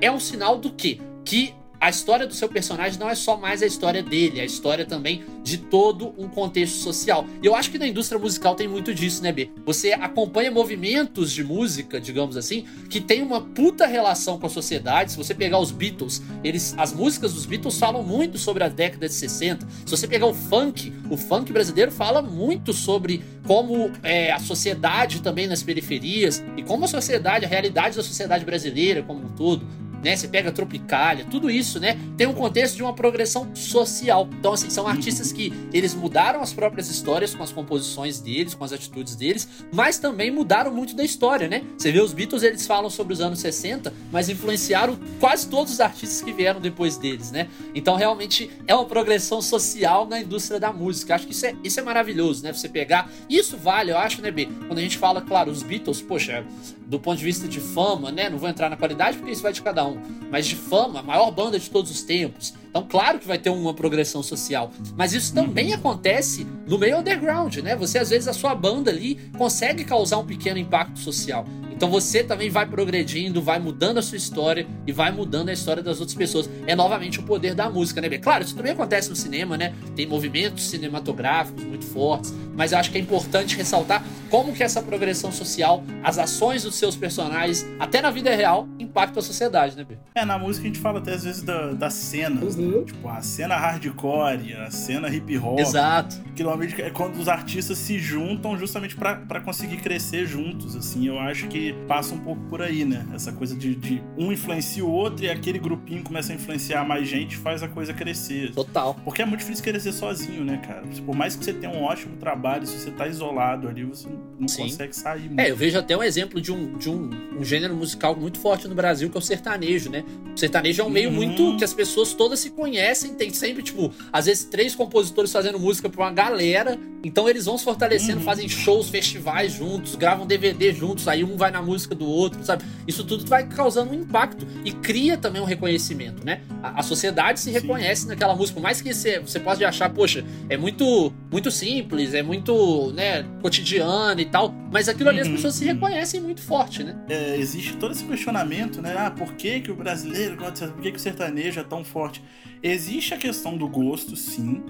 é um sinal do quê? Que a história do seu personagem não é só mais a história dele, é a história também de todo um contexto social. E eu acho que na indústria musical tem muito disso, né, B? Você acompanha movimentos de música, digamos assim, que tem uma puta relação com a sociedade. Se você pegar os Beatles, eles, as músicas dos Beatles falam muito sobre a década de 60. Se você pegar o funk, o funk brasileiro fala muito sobre como é, a sociedade também nas periferias e como a sociedade, a realidade da sociedade brasileira como um todo né? Você pega Tropicália, tudo isso, né? Tem um contexto de uma progressão social. Então, assim, são artistas que eles mudaram as próprias histórias com as composições deles, com as atitudes deles, mas também mudaram muito da história, né? Você vê os Beatles, eles falam sobre os anos 60, mas influenciaram quase todos os artistas que vieram depois deles, né? Então, realmente, é uma progressão social na indústria da música. Acho que isso é, isso é maravilhoso, né? Você pegar. Isso vale, eu acho, né, B? Quando a gente fala, claro, os Beatles, poxa, do ponto de vista de fama, né? Não vou entrar na qualidade porque isso vai de cada um. Mas de fama, a maior banda de todos os tempos. Então, claro que vai ter uma progressão social. Mas isso também acontece no meio underground, né? Você, às vezes, a sua banda ali consegue causar um pequeno impacto social. Então você também vai progredindo, vai mudando a sua história e vai mudando a história das outras pessoas. É novamente o poder da música, né? Claro, isso também acontece no cinema, né? Tem movimentos cinematográficos muito fortes, mas eu acho que é importante ressaltar como que essa progressão social, as ações dos seus personagens, até na vida real, impactam a sociedade, né, B? É, na música a gente fala até às vezes da, das cenas, né? Uhum. Tipo, a cena hardcore, a cena hip hop. Exato. Que normalmente é quando os artistas se juntam justamente pra conseguir crescer juntos, assim. Eu acho que passa um pouco por aí, né? Essa coisa de, de um influencia o outro e aquele grupinho começa a influenciar mais gente faz a coisa crescer. Total. Porque é muito difícil crescer sozinho, né, cara? Por mais que você tenha um ótimo trabalho, se você tá isolado ali, você não Sim. consegue sair muito. É, eu vejo até um exemplo de um, de um, um gênero musical muito forte no Brasil, que é o sertanejo, né? O sertanejo é um meio Uhum. muito que as pessoas todas se conhecem, tem sempre, tipo, às vezes três compositores fazendo música pra uma galera, então eles vão se fortalecendo, Uhum. fazem shows, festivais juntos, gravam DVD juntos, aí um vai na música do outro, sabe? Isso tudo vai causando um impacto e cria também um reconhecimento, né? A, a sociedade se Sim. reconhece naquela música, por mais que você, você pode achar, poxa, é muito, muito simples, é muito, né, cotidiano e tal, mas aquilo ali as Uhum, pessoas se reconhecem muito forte, né? É, existe todo esse questionamento, né? Ah, por que, que o brasileiro gosta? Por que, que o sertanejo é tão forte? Existe a questão do gosto, sim.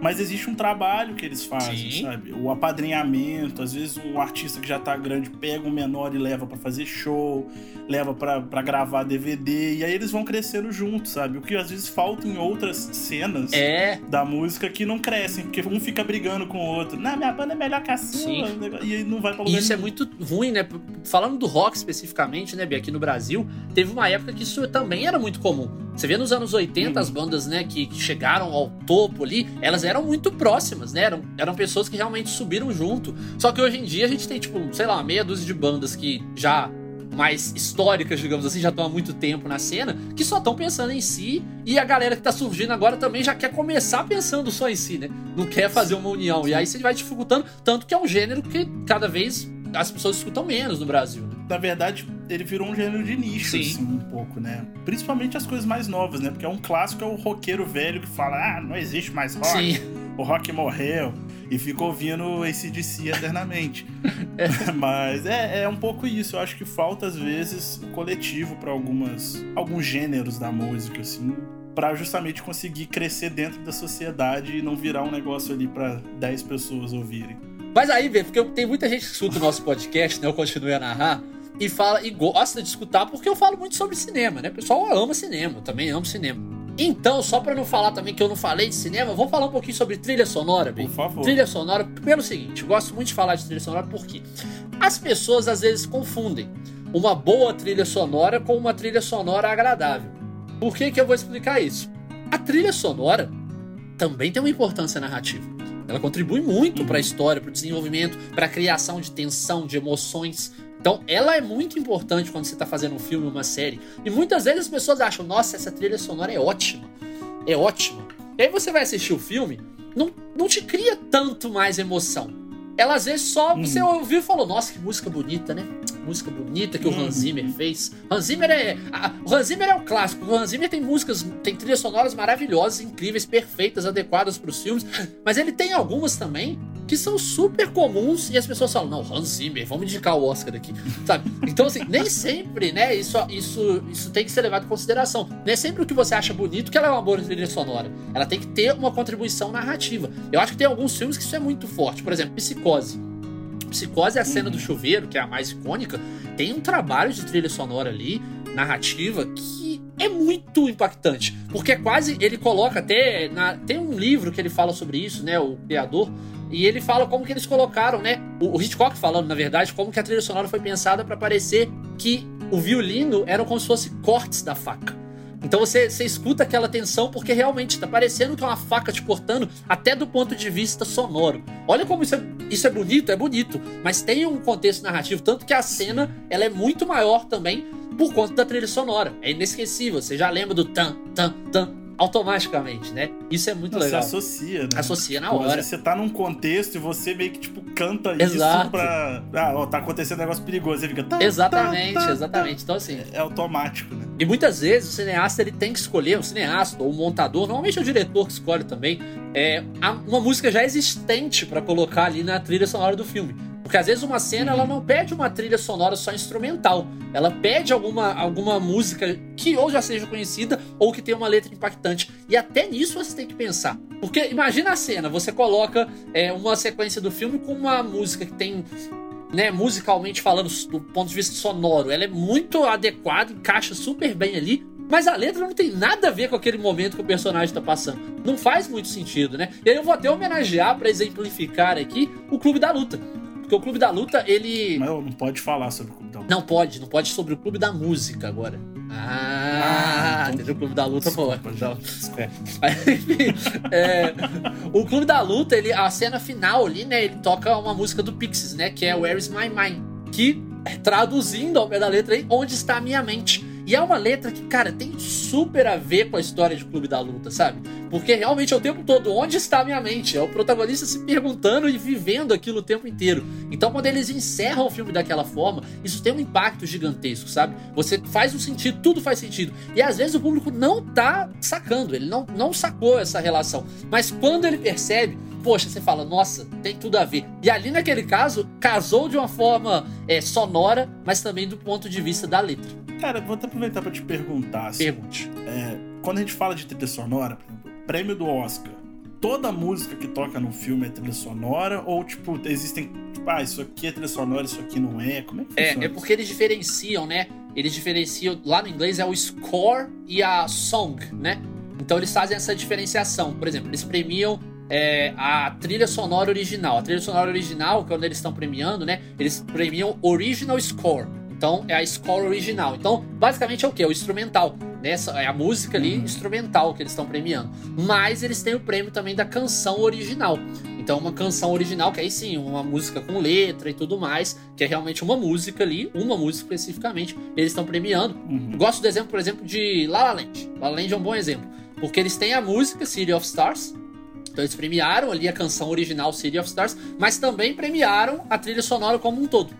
Mas existe um trabalho que eles fazem, Sim. sabe? O apadrinhamento, às vezes um artista que já tá grande pega um menor e leva pra fazer show, leva pra pra gravar DVD, e aí eles vão crescendo juntos, sabe? O que às vezes falta em outras cenas É, da música que não crescem, porque um fica brigando com o outro. Não, minha banda é melhor que a sua. E aí não vai pra lugar isso é nenhum. muito ruim, né? Falando do rock especificamente, né, Bia, aqui no Brasil, teve uma época que isso também era muito comum. Você vê nos anos 80 Hum. as bandas, né, que, que chegaram ao topo ali, elas eram muito próximas, né? Eram, eram pessoas que realmente subiram junto. Só que hoje em dia a gente tem, tipo, sei lá, meia dúzia de bandas que já mais históricas, digamos assim, já estão há muito tempo na cena, que só estão pensando em si, e a galera que tá surgindo agora também já quer começar pensando só em si, né? Não quer fazer uma união. E aí você vai dificultando, tanto que é um gênero que cada vez as pessoas escutam menos no Brasil. Né? Na verdade, ele virou um gênero de nicho, Sim. assim, um pouco, né? Principalmente as coisas mais novas, né? Porque é um clássico, é o roqueiro velho que fala, ah, não existe mais rock, Sim. o rock morreu. E fica ouvindo esse DC eternamente. Mas é, é um pouco isso. Eu acho que falta, às vezes, o coletivo para algumas alguns gêneros da música, assim, para justamente conseguir crescer dentro da sociedade e não virar um negócio ali para 10 pessoas ouvirem. Mas aí, vê, porque tem muita gente que escuta o nosso podcast, né? Eu continuo a narrar. E fala e gosta de escutar porque eu falo muito sobre cinema, né? O pessoal ama cinema, eu também amo cinema. Então, só pra não falar também que eu não falei de cinema, vou falar um pouquinho sobre trilha sonora, bem. Por favor. Trilha sonora, pelo seguinte, eu gosto muito de falar de trilha sonora porque as pessoas às vezes confundem uma boa trilha sonora com uma trilha sonora agradável. Por que, que eu vou explicar isso? A trilha sonora também tem uma importância narrativa. Ela contribui muito para a história, para o desenvolvimento, para a criação de tensão, de emoções. Então, ela é muito importante quando você está fazendo um filme, uma série. E muitas vezes as pessoas acham, nossa, essa trilha sonora é ótima. É ótima. E aí você vai assistir o filme, não, não te cria tanto mais emoção. Ela às vezes só Uhum. você ouviu e falou, nossa, que música bonita, né? Música bonita que o Uhum. Hans Zimmer fez. Hans Zimmer é. a- o Hans Zimmer é o clássico. O Hans Zimmer tem músicas, tem trilhas sonoras maravilhosas, incríveis, perfeitas, adequadas para os filmes. Mas ele tem algumas também que são super comuns e as pessoas falam, não, Hans Zimmer, vamos indicar o Oscar aqui, sabe? Então, assim, nem sempre, né, isso, isso, isso tem que ser levado em consideração. Nem sempre o que você acha bonito que ela é uma boa trilha sonora. Ela tem que ter uma contribuição narrativa. Eu acho que tem alguns filmes que isso é muito forte. Por exemplo, Psicose. Psicose é a cena do chuveiro, que é a mais icônica. Tem um trabalho de trilha sonora ali, narrativa, que é muito impactante. Porque é quase. Ele coloca até. na- tem um livro que ele fala sobre isso, né? O criador. E ele fala como que eles colocaram, né? O, Hitchcock falando, na verdade, como que a trilha sonora foi pensada para parecer que o violino eram como se fosse cortes da faca. Então você, você escuta aquela tensão porque realmente tá parecendo que é uma faca te cortando, até do ponto de vista sonoro. Olha como isso é, isso é bonito, é bonito, mas tem um contexto narrativo, tanto que a cena ela é muito maior também por conta da trilha sonora. É inesquecível, você já lembra do tan, tan, tan automaticamente, né? Isso é muito Você legal. associa, né? Associa na Tipo, hora. você tá num contexto e você meio que, tipo, canta Exato. isso pra. Ah, ó, tá acontecendo um negócio perigoso. Você fica. tá, Exatamente, tá, tá, exatamente. Então assim. É automático, né? E muitas vezes o cineasta ele tem que escolher, o cineasta ou o montador, normalmente é o diretor que escolhe também, é, uma música já existente pra colocar ali na trilha sonora do filme. Porque às vezes uma cena ela não pede uma trilha sonora só instrumental. Ela pede alguma, alguma música que ou já seja conhecida ou que tenha uma letra impactante. E até nisso você tem que pensar. Porque imagina a cena, você coloca é, uma sequência do filme com uma música que tem né, musicalmente falando, do ponto de vista sonoro, ela é muito adequada, encaixa super bem ali, mas a letra não tem nada a ver com aquele momento que o personagem tá passando. Não faz muito sentido, né? E aí eu vou até homenagear, pra exemplificar aqui, o Clube da Luta. Porque o Clube da Luta, ele. Mas não pode falar sobre o Clube da Luta. Não pode, não pode sobre o Clube da Música agora. Ah, Ah, então- entendeu? O Clube da Luta. Então, é. É, o Clube da Luta, ele, a cena final ali, né? Ele toca uma música do Pixies, né? Que é Where is My Mind? Que, traduzindo ao pé da letra aí, Onde está a minha mente? E é uma letra que, cara, tem super a ver com a história de Clube da Luta, sabe? Porque realmente é o tempo todo, onde está a minha mente? É o protagonista se perguntando e vivendo aquilo o tempo inteiro. Então, quando eles encerram o filme daquela forma, isso tem um impacto gigantesco, sabe? Você faz um sentido, tudo faz sentido. E às vezes o público não tá sacando, ele não, não sacou essa relação. Mas quando ele percebe, poxa, você fala, nossa, tem tudo a ver. E ali naquele caso, casou de uma forma é, sonora, mas também do ponto de vista da letra. Cara, vou até aproveitar pra te perguntar. Assim, Pergunte. quando a gente fala de trilha sonora, prêmio do Oscar, toda música que toca no filme é trilha sonora? Ou, tipo, existem. Tipo, ah, isso aqui é trilha sonora, isso aqui não é? Como é que funciona? É, é porque eles diferenciam, né? Eles diferenciam, lá no inglês é o score e a song, né? Então eles fazem essa diferenciação. Por exemplo, eles premiam é, a trilha sonora original. A trilha sonora original, quando eles estão premiando, né? Eles premiam original score. Então é a score original. Então, basicamente é o que? O instrumental. Né? Essa É a música ali Uhum. instrumental que eles estão premiando. Mas eles têm o prêmio também da canção original. Então, uma canção original, que aí sim, uma música com letra e tudo mais, que é realmente uma música ali, uma música especificamente, eles estão premiando. Uhum. Gosto do exemplo, por exemplo, de La La Land. La La Land é um bom exemplo. Porque eles têm a música City of Stars. Então eles premiaram ali a canção original City of Stars, mas também premiaram a trilha sonora como um todo.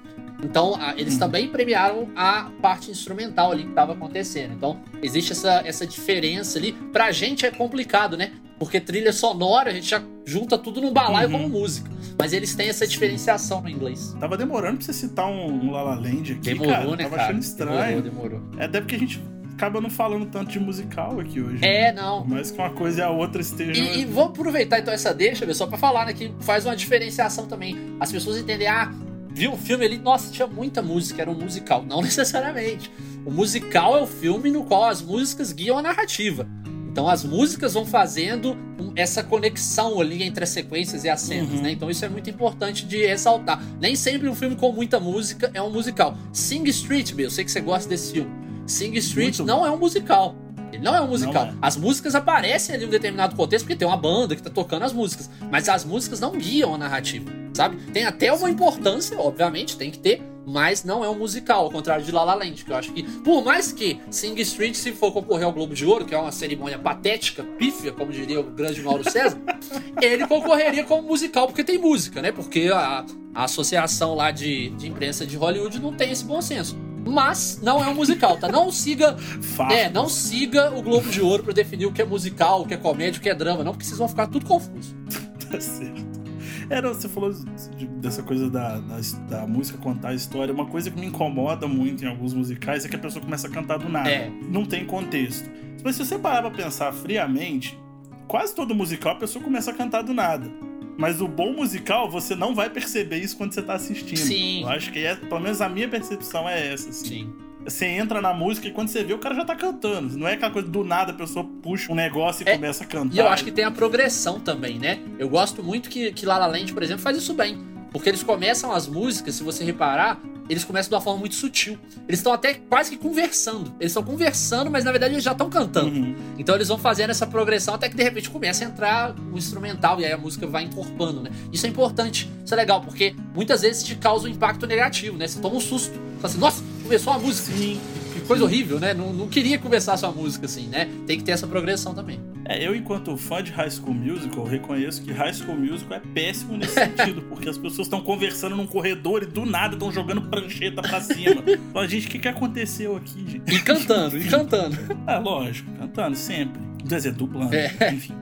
Então, a, eles uhum. também premiaram a parte instrumental ali que estava acontecendo. Então, existe essa, essa diferença ali. Pra gente é complicado, né? Porque trilha sonora, a gente já junta tudo num balaio uhum. como música. Mas eles têm essa diferenciação no inglês. Tava demorando pra você citar um, um La La Land aqui, demorou, cara. Né, Tava cara? achando estranho. Demorou, demorou. É até porque a gente acaba não falando tanto de musical aqui hoje. É, né? não. Mas que uma coisa e a outra estejam. E, e vou aproveitar então essa deixa, só pra falar, né? Que faz uma diferenciação também. As pessoas entendem, ah, viu o filme ali, nossa, tinha muita música, era um musical. Não necessariamente. O musical é o filme no qual as músicas guiam a narrativa. Então as músicas vão fazendo essa conexão ali entre as sequências e as cenas, uhum. né? Então isso é muito importante de ressaltar. Nem sempre um filme com muita música é um musical. Sing Street, meu, eu sei que você gosta desse filme. Sing Street muito não bom. é um musical. Ele não é um musical. É. As músicas aparecem ali em um determinado contexto porque tem uma banda que tá tocando as músicas. Mas as músicas não guiam a narrativa, sabe? Tem até uma importância, obviamente, tem que ter, mas não é um musical, ao contrário de La La Land, que eu acho que, por mais que Sing Street, se for concorrer ao Globo de Ouro, que é uma cerimônia patética, pífia, como diria o grande Mauro César, ele concorreria como musical porque tem música, né? Porque a, a associação lá de, de imprensa de Hollywood não tem esse bom senso. Mas não é um musical, tá? Não siga. É, não siga o Globo de Ouro para definir o que é musical, o que é comédia, o que é drama, não, porque vocês vão ficar tudo confuso. tá certo. Era, você falou de, dessa coisa da, da, da, música contar a história. Uma coisa que me incomoda muito em alguns musicais é que a pessoa começa a cantar do nada. É. Não tem contexto. Mas se você parar pra pensar friamente, quase todo musical a pessoa começa a cantar do nada. Mas o bom musical, você não vai perceber isso quando você tá assistindo. Sim. Eu acho que é, pelo menos a minha percepção é essa. Assim. Sim. Você entra na música e quando você vê, o cara já tá cantando. Não é aquela coisa do nada a pessoa puxa um negócio e é, começa a cantar. E eu acho que tem a progressão também, né? Eu gosto muito que, que La La Land, por exemplo, faz isso bem. Porque eles começam as músicas, se você reparar, eles começam de uma forma muito sutil. Eles estão até quase que conversando. Eles estão conversando, mas na verdade eles já estão cantando. Uhum. Então eles vão fazendo essa progressão até que de repente começa a entrar o instrumental e aí a música vai encorpando, né? Isso é importante, isso é legal, porque muitas vezes te causa um impacto negativo, né? Você toma um susto. Você fala assim, nossa, começou a música. Sim coisa horrível, né? Não, não queria começar sua música assim, né? Tem que ter essa progressão também. É, eu, enquanto fã de High School Musical, reconheço que High School Musical é péssimo nesse sentido, porque as pessoas estão conversando num corredor e do nada estão jogando prancheta pra cima. Fala, gente, o que, que aconteceu aqui, gente? E cantando, e cantando. É, lógico, cantando sempre. Quer dizer, dublando, é. enfim.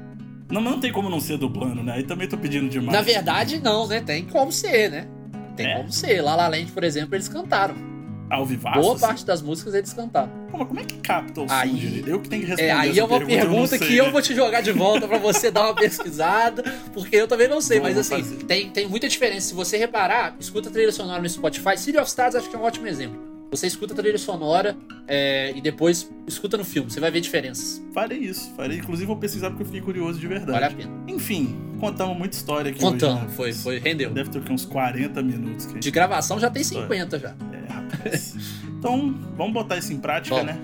Não, não tem como não ser dublando, né? Aí também tô pedindo demais. Na verdade, não, né? Tem como ser, né? Tem é? como ser. La La Land, por exemplo, eles cantaram. Ao vivaço? Boa assim? parte das músicas eles cantaram. Como, como é que capta o aí, Eu que tenho que responder é, Aí é uma pergunta, pergunta eu que eu vou te jogar de volta para você dar uma pesquisada, porque eu também não sei, mas assim, tem, tem muita diferença. Se você reparar, escuta a trilha sonora no Spotify. City of Stars acho que é um ótimo exemplo. Você escuta a trilha sonora é, e depois escuta no filme, você vai ver diferenças. Farei isso, farei. Inclusive vou pesquisar porque eu fiquei curioso de verdade. Vale a pena. Enfim, contamos muita história aqui Contamos, hoje, né? foi, foi, rendeu. Deve ter uns 40 minutos. De gravação já tem 50 já. Então, vamos botar isso em prática, Bom. né?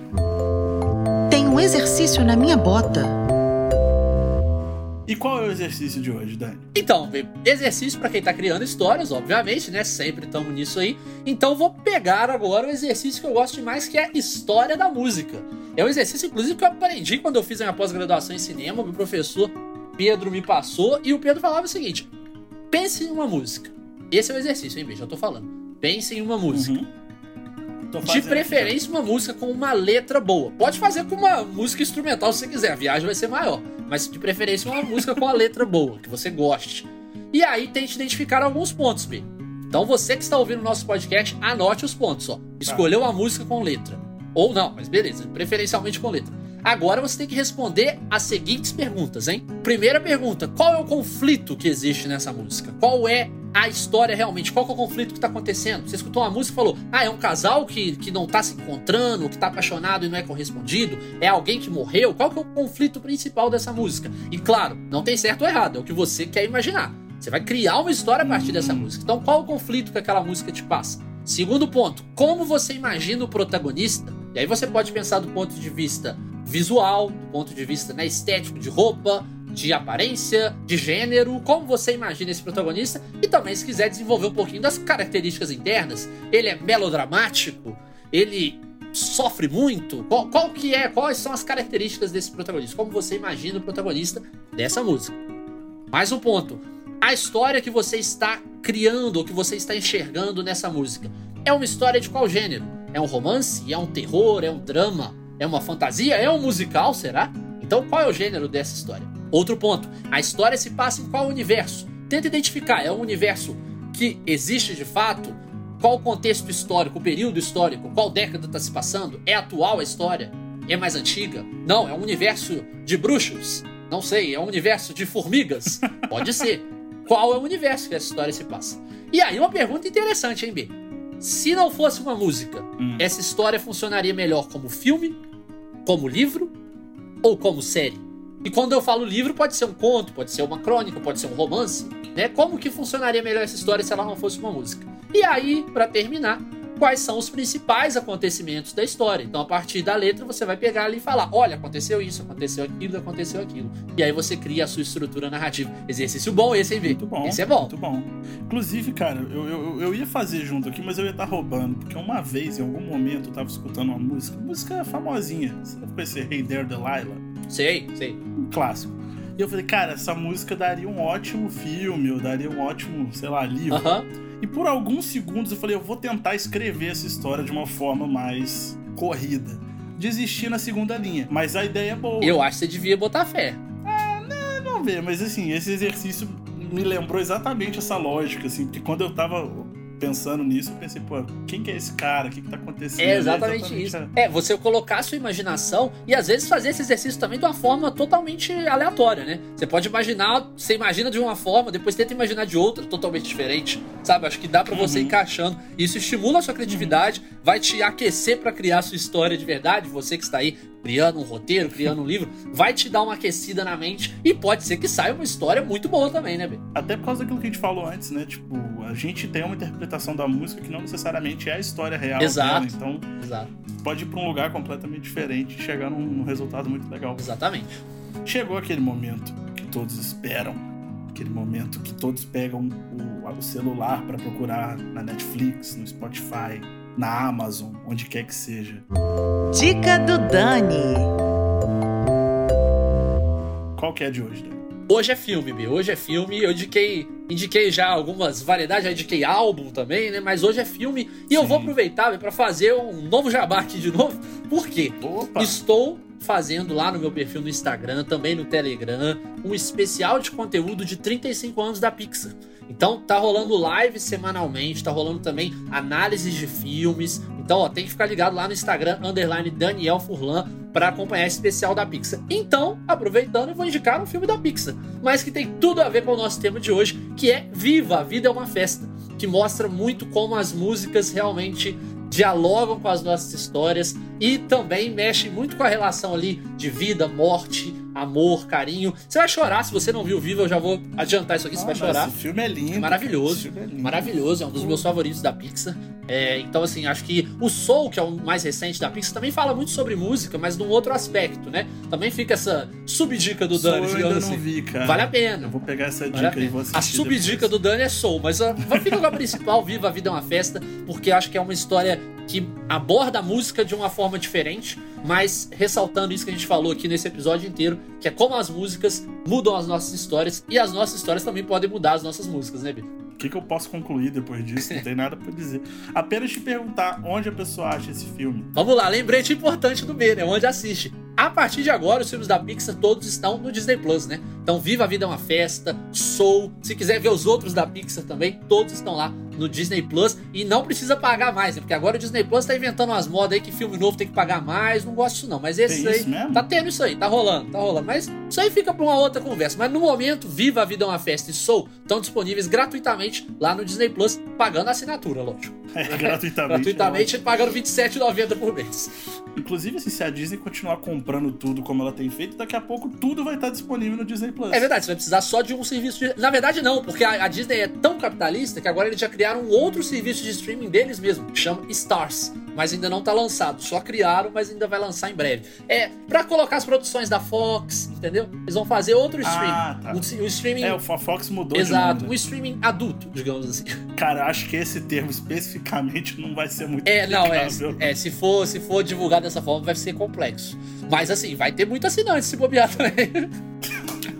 Tem um exercício na minha bota. E qual é o exercício de hoje, Dani? Então, exercício para quem tá criando histórias, obviamente, né? Sempre estamos nisso aí. Então vou pegar agora o exercício que eu gosto demais, que é história da música. É um exercício, inclusive, que eu aprendi quando eu fiz a minha pós-graduação em cinema. O meu professor Pedro me passou e o Pedro falava o seguinte: pense em uma música. Esse é o exercício, hein, bicho? Eu tô falando. Pense em uma música. Uhum. De preferência, uma música com uma letra boa. Pode fazer com uma música instrumental se você quiser, a viagem vai ser maior. Mas de preferência, uma música com a letra boa, que você goste. E aí tente identificar alguns pontos, B. Então você que está ouvindo o nosso podcast, anote os pontos, ó. Escolheu uma música com letra. Ou não, mas beleza, preferencialmente com letra. Agora você tem que responder as seguintes perguntas, hein? Primeira pergunta: qual é o conflito que existe nessa música? Qual é a história realmente? Qual é o conflito que tá acontecendo? Você escutou uma música e falou: ah, é um casal que, que não tá se encontrando, que tá apaixonado e não é correspondido? É alguém que morreu? Qual que é o conflito principal dessa música? E claro, não tem certo ou errado, é o que você quer imaginar. Você vai criar uma história a partir dessa música. Então, qual o conflito que aquela música te passa? Segundo ponto, como você imagina o protagonista? E aí você pode pensar do ponto de vista visual, do ponto de vista né, estético, de roupa, de aparência, de gênero, como você imagina esse protagonista, e também se quiser desenvolver um pouquinho das características internas, ele é melodramático, ele sofre muito, qual, qual que é, quais são as características desse protagonista, como você imagina o protagonista dessa música. Mais um ponto, a história que você está criando ou que você está enxergando nessa música É uma história de qual gênero? É um romance? É um terror? É um drama? É uma fantasia? É um musical, será? Então qual é o gênero dessa história? Outro ponto, a história se passa em qual universo? Tenta identificar, é um universo que existe de fato? Qual o contexto histórico, o período histórico? Qual década está se passando? É atual a história? É mais antiga? Não, é um universo de bruxos? Não sei, é um universo de formigas? Pode ser. Qual é o universo que essa história se passa? E aí, uma pergunta interessante, hein, B? Se não fosse uma música, hum. essa história funcionaria melhor como filme, como livro ou como série? E quando eu falo livro, pode ser um conto, pode ser uma crônica, pode ser um romance, né? Como que funcionaria melhor essa história se ela não fosse uma música? E aí, para terminar, quais são os principais acontecimentos da história. Então, a partir da letra, você vai pegar ali e falar: olha, aconteceu isso, aconteceu aquilo, aconteceu aquilo. E aí você cria a sua estrutura narrativa. Exercício bom esse, hein? Muito bom. Esse é bom. Muito bom. Inclusive, cara, eu, eu, eu ia fazer junto aqui, mas eu ia estar tá roubando. Porque uma vez, em algum momento, eu tava escutando uma música, música famosinha. Você deve conhecer Hey There Delilah? Sei, sei. Um clássico. E eu falei, cara, essa música daria um ótimo filme, ou daria um ótimo, sei lá, livro. Uh -huh. E por alguns segundos eu falei, eu vou tentar escrever essa história de uma forma mais corrida. Desisti na segunda linha, mas a ideia é boa. Eu acho que você devia botar fé. Ah, não, não ver, mas assim, esse exercício me lembrou exatamente essa lógica, assim, porque quando eu tava pensando nisso, eu pensei, pô, quem que é esse cara? O que, que tá acontecendo? É exatamente, é exatamente isso. É, você colocar a sua imaginação e às vezes fazer esse exercício também de uma forma totalmente aleatória, né? Você pode imaginar, você imagina de uma forma, depois tenta imaginar de outra totalmente diferente, sabe? Acho que dá para você uhum. encaixando. Isso estimula a sua criatividade, uhum. vai te aquecer para criar a sua história de verdade. Você que está aí criando um roteiro, criando um livro, vai te dar uma aquecida na mente e pode ser que saia uma história muito boa também, né, B? Até por causa daquilo que a gente falou antes, né? Tipo, a gente tem uma interpretação da música que não necessariamente é a história real. Exato. Dela, então, Exato. pode ir para um lugar completamente diferente e chegar num, num resultado muito legal. Exatamente. Chegou aquele momento que todos esperam aquele momento que todos pegam o, o celular para procurar na Netflix, no Spotify, na Amazon, onde quer que seja. Dica do Dani. Qual que é a de hoje, Dani? Hoje é filme, B. Hoje é filme. Eu indiquei, indiquei já algumas variedades, já indiquei álbum também, né? Mas hoje é filme. E Sim. eu vou aproveitar para fazer um novo jabá aqui de novo. Por quê? Opa. Estou fazendo lá no meu perfil no Instagram, também no Telegram, um especial de conteúdo de 35 anos da Pixar. Então tá rolando live semanalmente, tá rolando também análises de filmes. Então, ó, tem que ficar ligado lá no Instagram, underline Daniel Furlan, para acompanhar esse especial da Pixar. Então, aproveitando, eu vou indicar um filme da Pixar, mas que tem tudo a ver com o nosso tema de hoje, que é Viva, a Vida é uma Festa, que mostra muito como as músicas realmente dialogam com as nossas histórias e também mexe muito com a relação ali de vida, morte, amor, carinho. Você vai chorar se você não viu Viva, eu já vou adiantar isso aqui, você ah, vai chorar. Esse filme é lindo. É maravilhoso. É lindo. Maravilhoso, é um dos meus favoritos da Pixar. É, então, assim, acho que o Soul, que é o mais recente da Pixar, também fala muito sobre música, mas num outro aspecto, né? Também fica essa subdica do Dani, Soul digamos eu assim. Não vi, cara. Vale a pena. Eu vou pegar essa vale dica e vou assistir. A subdica do Dani é Soul, mas a, fica com a principal, Viva a Vida é uma Festa, porque acho que é uma história que aborda a música de uma forma diferente, mas ressaltando isso que a gente falou aqui nesse episódio inteiro, que é como as músicas mudam as nossas histórias e as nossas histórias também podem mudar as nossas músicas, né, Bi? O que, que eu posso concluir depois disso? Não tem nada para dizer. Apenas te perguntar onde a pessoa acha esse filme. Vamos lá, lembrete importante do B, né? Onde assiste. A partir de agora, os filmes da Pixar todos estão no Disney Plus, né? Então, Viva a Vida é uma Festa, Soul. Se quiser ver os outros da Pixar também, todos estão lá no Disney Plus. E não precisa pagar mais, né? Porque agora o Disney Plus tá inventando umas modas aí que filme novo tem que pagar mais. Não gosto disso, não. Mas esse aí. Mesmo? Tá tendo isso aí, tá rolando, tá rolando. Mas isso aí fica pra uma outra conversa. Mas no momento, Viva a Vida é uma Festa e Soul estão disponíveis gratuitamente lá no Disney Plus, pagando a assinatura, lógico. É, gratuitamente. gratuitamente, pagando R$27,90 por mês. Inclusive, assim, se a Disney continuar comprando tudo como ela tem feito, daqui a pouco tudo vai estar disponível no Disney Plus. É verdade, você vai precisar só de um serviço de. Na verdade, não, porque a, a Disney é tão capitalista que agora eles já criaram um outro serviço de streaming deles mesmo, que chama Stars. Mas ainda não tá lançado. Só criaram, mas ainda vai lançar em breve. É pra colocar as produções da Fox, entendeu? Eles vão fazer outro streaming. Ah, tá. um streaming. É, o Fox mudou Exato, um streaming adulto, digamos assim. Cara, acho que esse termo especificamente não vai ser muito É, não, é, é. Se for, se for divulgado dessa forma, vai ser complexo. Mas assim, vai ter muito assinante se bobear também.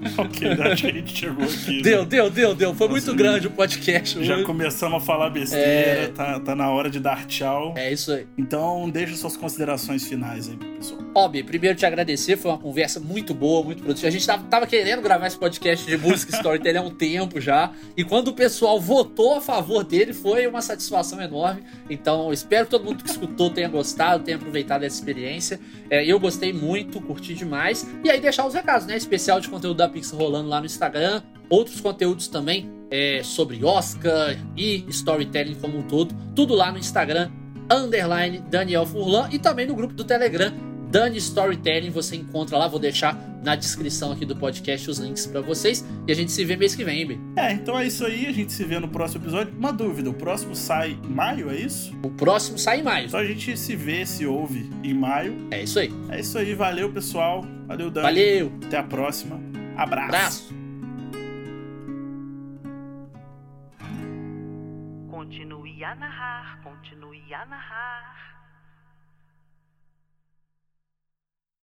ok, acho que a gente chegou aqui. Deu, né? deu, deu, deu. Foi Nossa, muito grande o podcast. Já começamos a falar besteira, é... tá, tá na hora de dar tchau. É isso aí. Então, deixa suas considerações finais aí, pessoal. Óbvio, primeiro te agradecer, foi uma conversa muito boa, muito produtiva. A gente tava, tava querendo gravar esse podcast de música storytelling há um tempo já. E quando o pessoal votou a favor dele, foi uma satisfação enorme. Então, espero que todo mundo que escutou tenha gostado, tenha aproveitado essa experiência. É, eu gostei muito, curti demais. E aí deixar os recados, né? Especial de conteúdo da Pix rolando lá no Instagram. Outros conteúdos também é, sobre Oscar e storytelling como um todo. Tudo lá no Instagram, underline Daniel Furlan. E também no grupo do Telegram, Dani Storytelling, você encontra lá, vou deixar na descrição aqui do podcast os links para vocês. E a gente se vê mês que vem, Bi. É, então é isso aí, a gente se vê no próximo episódio. Uma dúvida, o próximo sai em maio, é isso? O próximo sai em maio. Só a gente se vê, se ouve em maio. É isso aí. É isso aí, valeu pessoal. Valeu, Dani. Valeu. Até a próxima. Abraço. Abraço. Continue a narrar, continue a narrar.